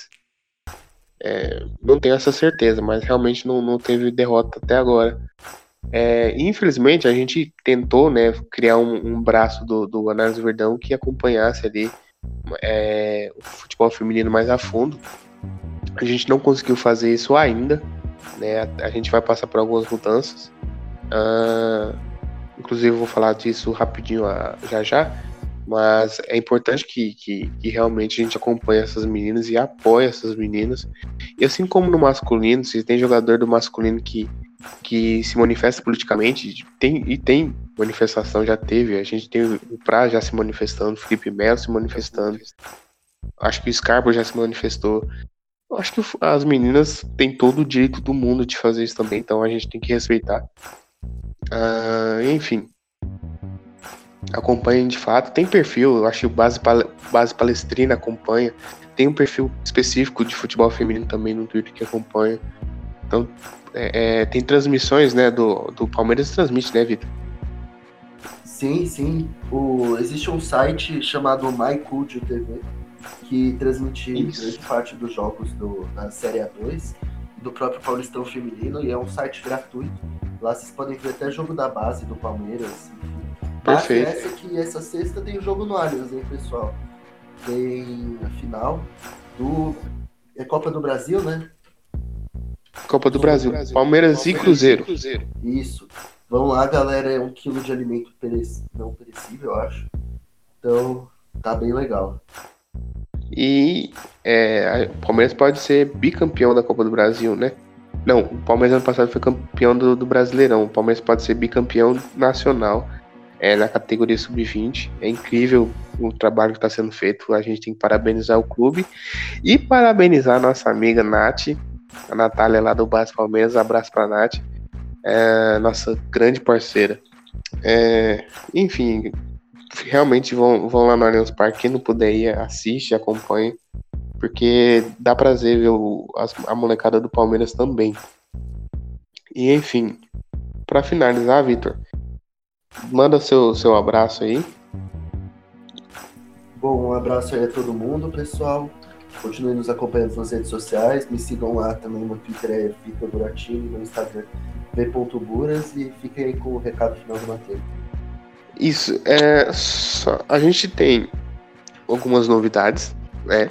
É, não tenho essa certeza, mas realmente não, não teve derrota até agora. É, infelizmente, a gente tentou né, criar um, um braço do, do Análise Verdão que acompanhasse ali é, o futebol feminino mais a fundo. A gente não conseguiu fazer isso ainda. Né? A, a gente vai passar por algumas mudanças. Uh, inclusive, eu vou falar disso rapidinho uh, já já. Mas é importante que, que, que, realmente a gente acompanhe essas meninas e apoie essas meninas. E assim como no masculino, se tem jogador do masculino que que se manifesta politicamente, tem, e tem manifestação, já teve, a gente tem o Pra já se manifestando, o Felipe Melo se manifestando, acho que o Scarpa já se manifestou. Acho que as meninas têm todo o direito do mundo de fazer isso também, então a gente tem que respeitar. Uh, enfim. Acompanhem de fato. Tem perfil, eu acho que o Base, Base Palestrina acompanha. Tem um perfil específico de futebol feminino também no Twitter que acompanha. Então, é, é, tem transmissões, né? Do, do Palmeiras transmite, né, Vitor? Sim, sim. O, existe um site chamado MyCulture TV que transmite grande parte dos jogos do, da Série A2 do próprio Paulistão Feminino e é um site gratuito. Lá vocês podem ver até jogo da base do Palmeiras. Perfeito. Essa que essa sexta tem o jogo no Allianz, hein, pessoal? Tem a final do. É Copa do Brasil, né? Copa do Brasil. Brasil. Palmeiras, Palmeiras, e Cruzeiro. Cruzeiro. Isso. Vão lá, galera. É um quilo de alimento perec... não perecível, eu acho. Então, tá bem legal. E é, o Palmeiras pode ser bicampeão da Copa do Brasil, né? Não, o Palmeiras ano passado foi campeão do, do Brasileirão. O Palmeiras pode ser bicampeão nacional é, na categoria sub-20. É incrível o trabalho que está sendo feito. A gente tem que parabenizar o clube e parabenizar nossa amiga Nath, a Natália lá do Bas Palmeiras. Abraço para Nath, é, nossa grande parceira. É, enfim, realmente vão, vão lá no Allianz Parque. Quem não puder ir, assiste, acompanha. Porque dá prazer ver o, a, a molecada do Palmeiras também. E enfim, para finalizar, Vitor, manda seu, seu abraço aí. Bom, um abraço aí a todo mundo, pessoal. Continue nos acompanhando nas redes sociais. Me sigam lá também no Twitter, é Vitor Buratini, no Instagram, v.buras. E fiquem aí com o recado final do Matheus. Isso, é, só, a gente tem algumas novidades, né?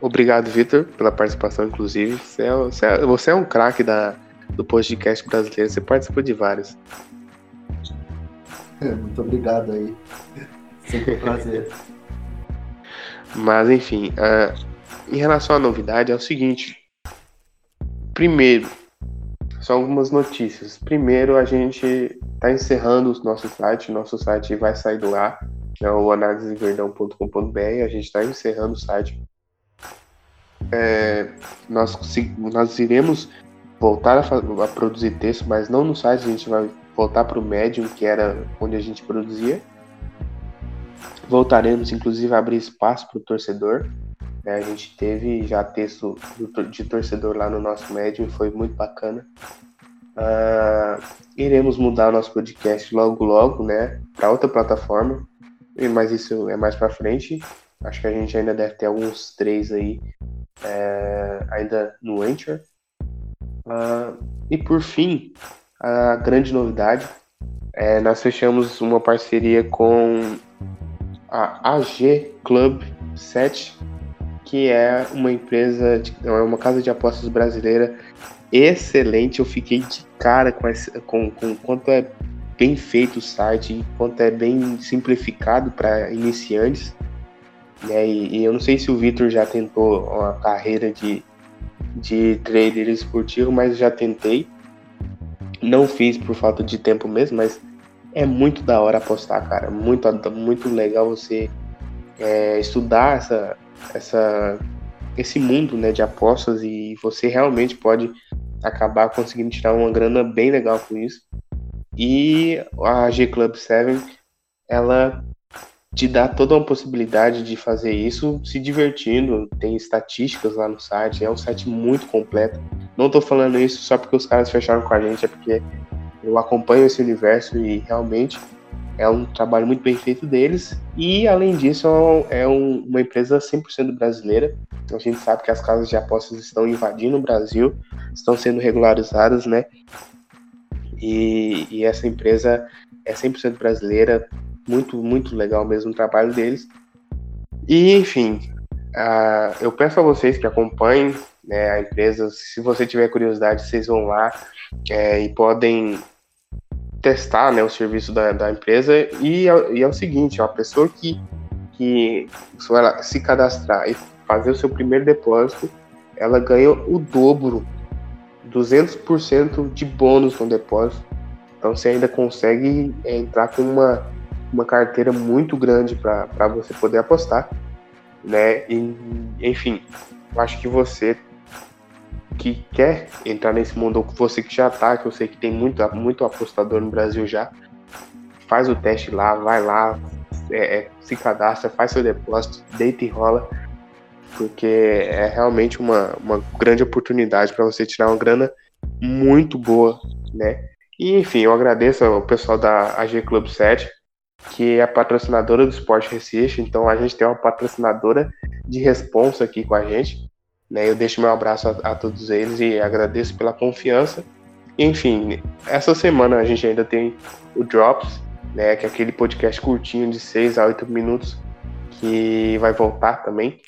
Obrigado, Vitor, pela participação, inclusive. Você é, você é, você é um craque do podcast brasileiro, você participou de vários. Muito obrigado aí. Sempre um prazer. Mas, enfim, uh, em relação à novidade, é o seguinte. Primeiro, só algumas notícias. Primeiro, a gente está encerrando o nosso site. Nosso site vai sair do ar. É o analiseverdão.com.br. A gente está encerrando o site. É, nós, nós iremos voltar a, a, produzir texto, mas não no site. A gente vai voltar para o Medium, que era onde a gente produzia. Voltaremos, inclusive, a abrir espaço para o torcedor. É, a gente teve já texto de torcedor lá no nosso médium e foi muito bacana. Uh, iremos mudar o nosso podcast logo logo, né, para outra plataforma, mas isso é mais para frente. Acho que a gente ainda deve ter alguns três aí é, ainda no Anchor. Uh, e por fim, a grande novidade, é, nós fechamos uma parceria com a AG Club 7 que é uma empresa, de, é uma casa de apostas brasileira excelente. Eu fiquei de cara com, esse, com, com quanto é bem feito o site, quanto é bem simplificado para iniciantes. Né? E, e, eu não sei se o Vitor já tentou uma carreira de, de trader esportivo, mas já tentei. Não fiz por falta de tempo mesmo, mas é muito da hora apostar, cara. Muito, muito legal você é, estudar essa, essa, esse mundo né, de apostas e você realmente pode acabar conseguindo tirar uma grana bem legal com isso. E a G Club 7 ela te dá toda uma possibilidade de fazer isso se divertindo. Tem estatísticas lá no site, é um site muito completo. Não estou falando isso só porque os caras fecharam com a gente, é porque eu acompanho esse universo e realmente é um trabalho muito bem feito deles. E, além disso, é um, uma empresa 100% brasileira. A gente sabe que as casas de apostas estão invadindo o Brasil, estão sendo regularizadas, né? E, e essa empresa é 100% brasileira, muito, muito legal mesmo o trabalho deles. E, enfim, uh, eu peço a vocês que acompanhem né, a empresa. Se você tiver curiosidade, vocês vão lá é, e podem testar né, o serviço da, da empresa e, é, e é o seguinte, a pessoa que, que se cadastrar e fazer o seu primeiro depósito, ela ganha o dobro 200% de bônus no depósito. Então você ainda consegue é, entrar com uma, uma carteira muito grande para você poder apostar. Né? E, enfim, eu acho que você que quer entrar nesse mundo, ou você que já tá, que eu sei que tem muito, muito apostador no Brasil já, faz o teste lá, vai lá, é, é, se cadastra, faz seu depósito, deita e rola, porque é realmente uma, uma grande oportunidade para você tirar uma grana muito boa, né? E enfim, eu agradeço ao pessoal da AG Club 7, que é a patrocinadora do Esporte Recife, então a gente tem uma patrocinadora de responsa aqui com a gente. Né? Eu deixo meu abraço a, a todos eles e agradeço pela confiança. Enfim, essa semana a gente ainda tem o Drops, né, que é aquele podcast curtinho de 6 a 8 minutos que vai voltar também.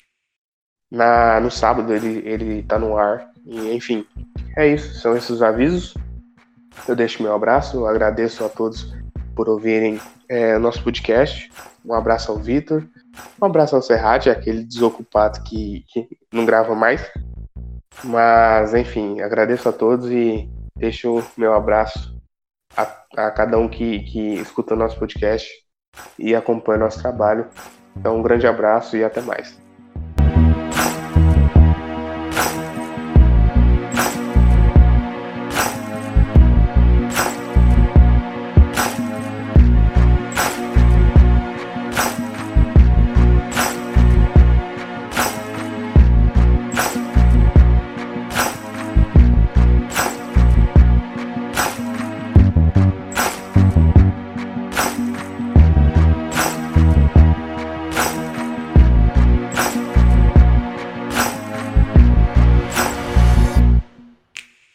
Na, no sábado ele, ele tá no ar. E, enfim, é isso. São esses os avisos. Eu deixo meu abraço. Agradeço a todos por ouvirem é, nosso podcast. Um abraço ao Vitor. Um abraço ao Serrat, aquele desocupado que, que não grava mais. Mas, enfim, agradeço a todos e deixo meu abraço a, a cada um que, que escuta o nosso podcast e acompanha nosso trabalho. Então, um grande abraço e até mais.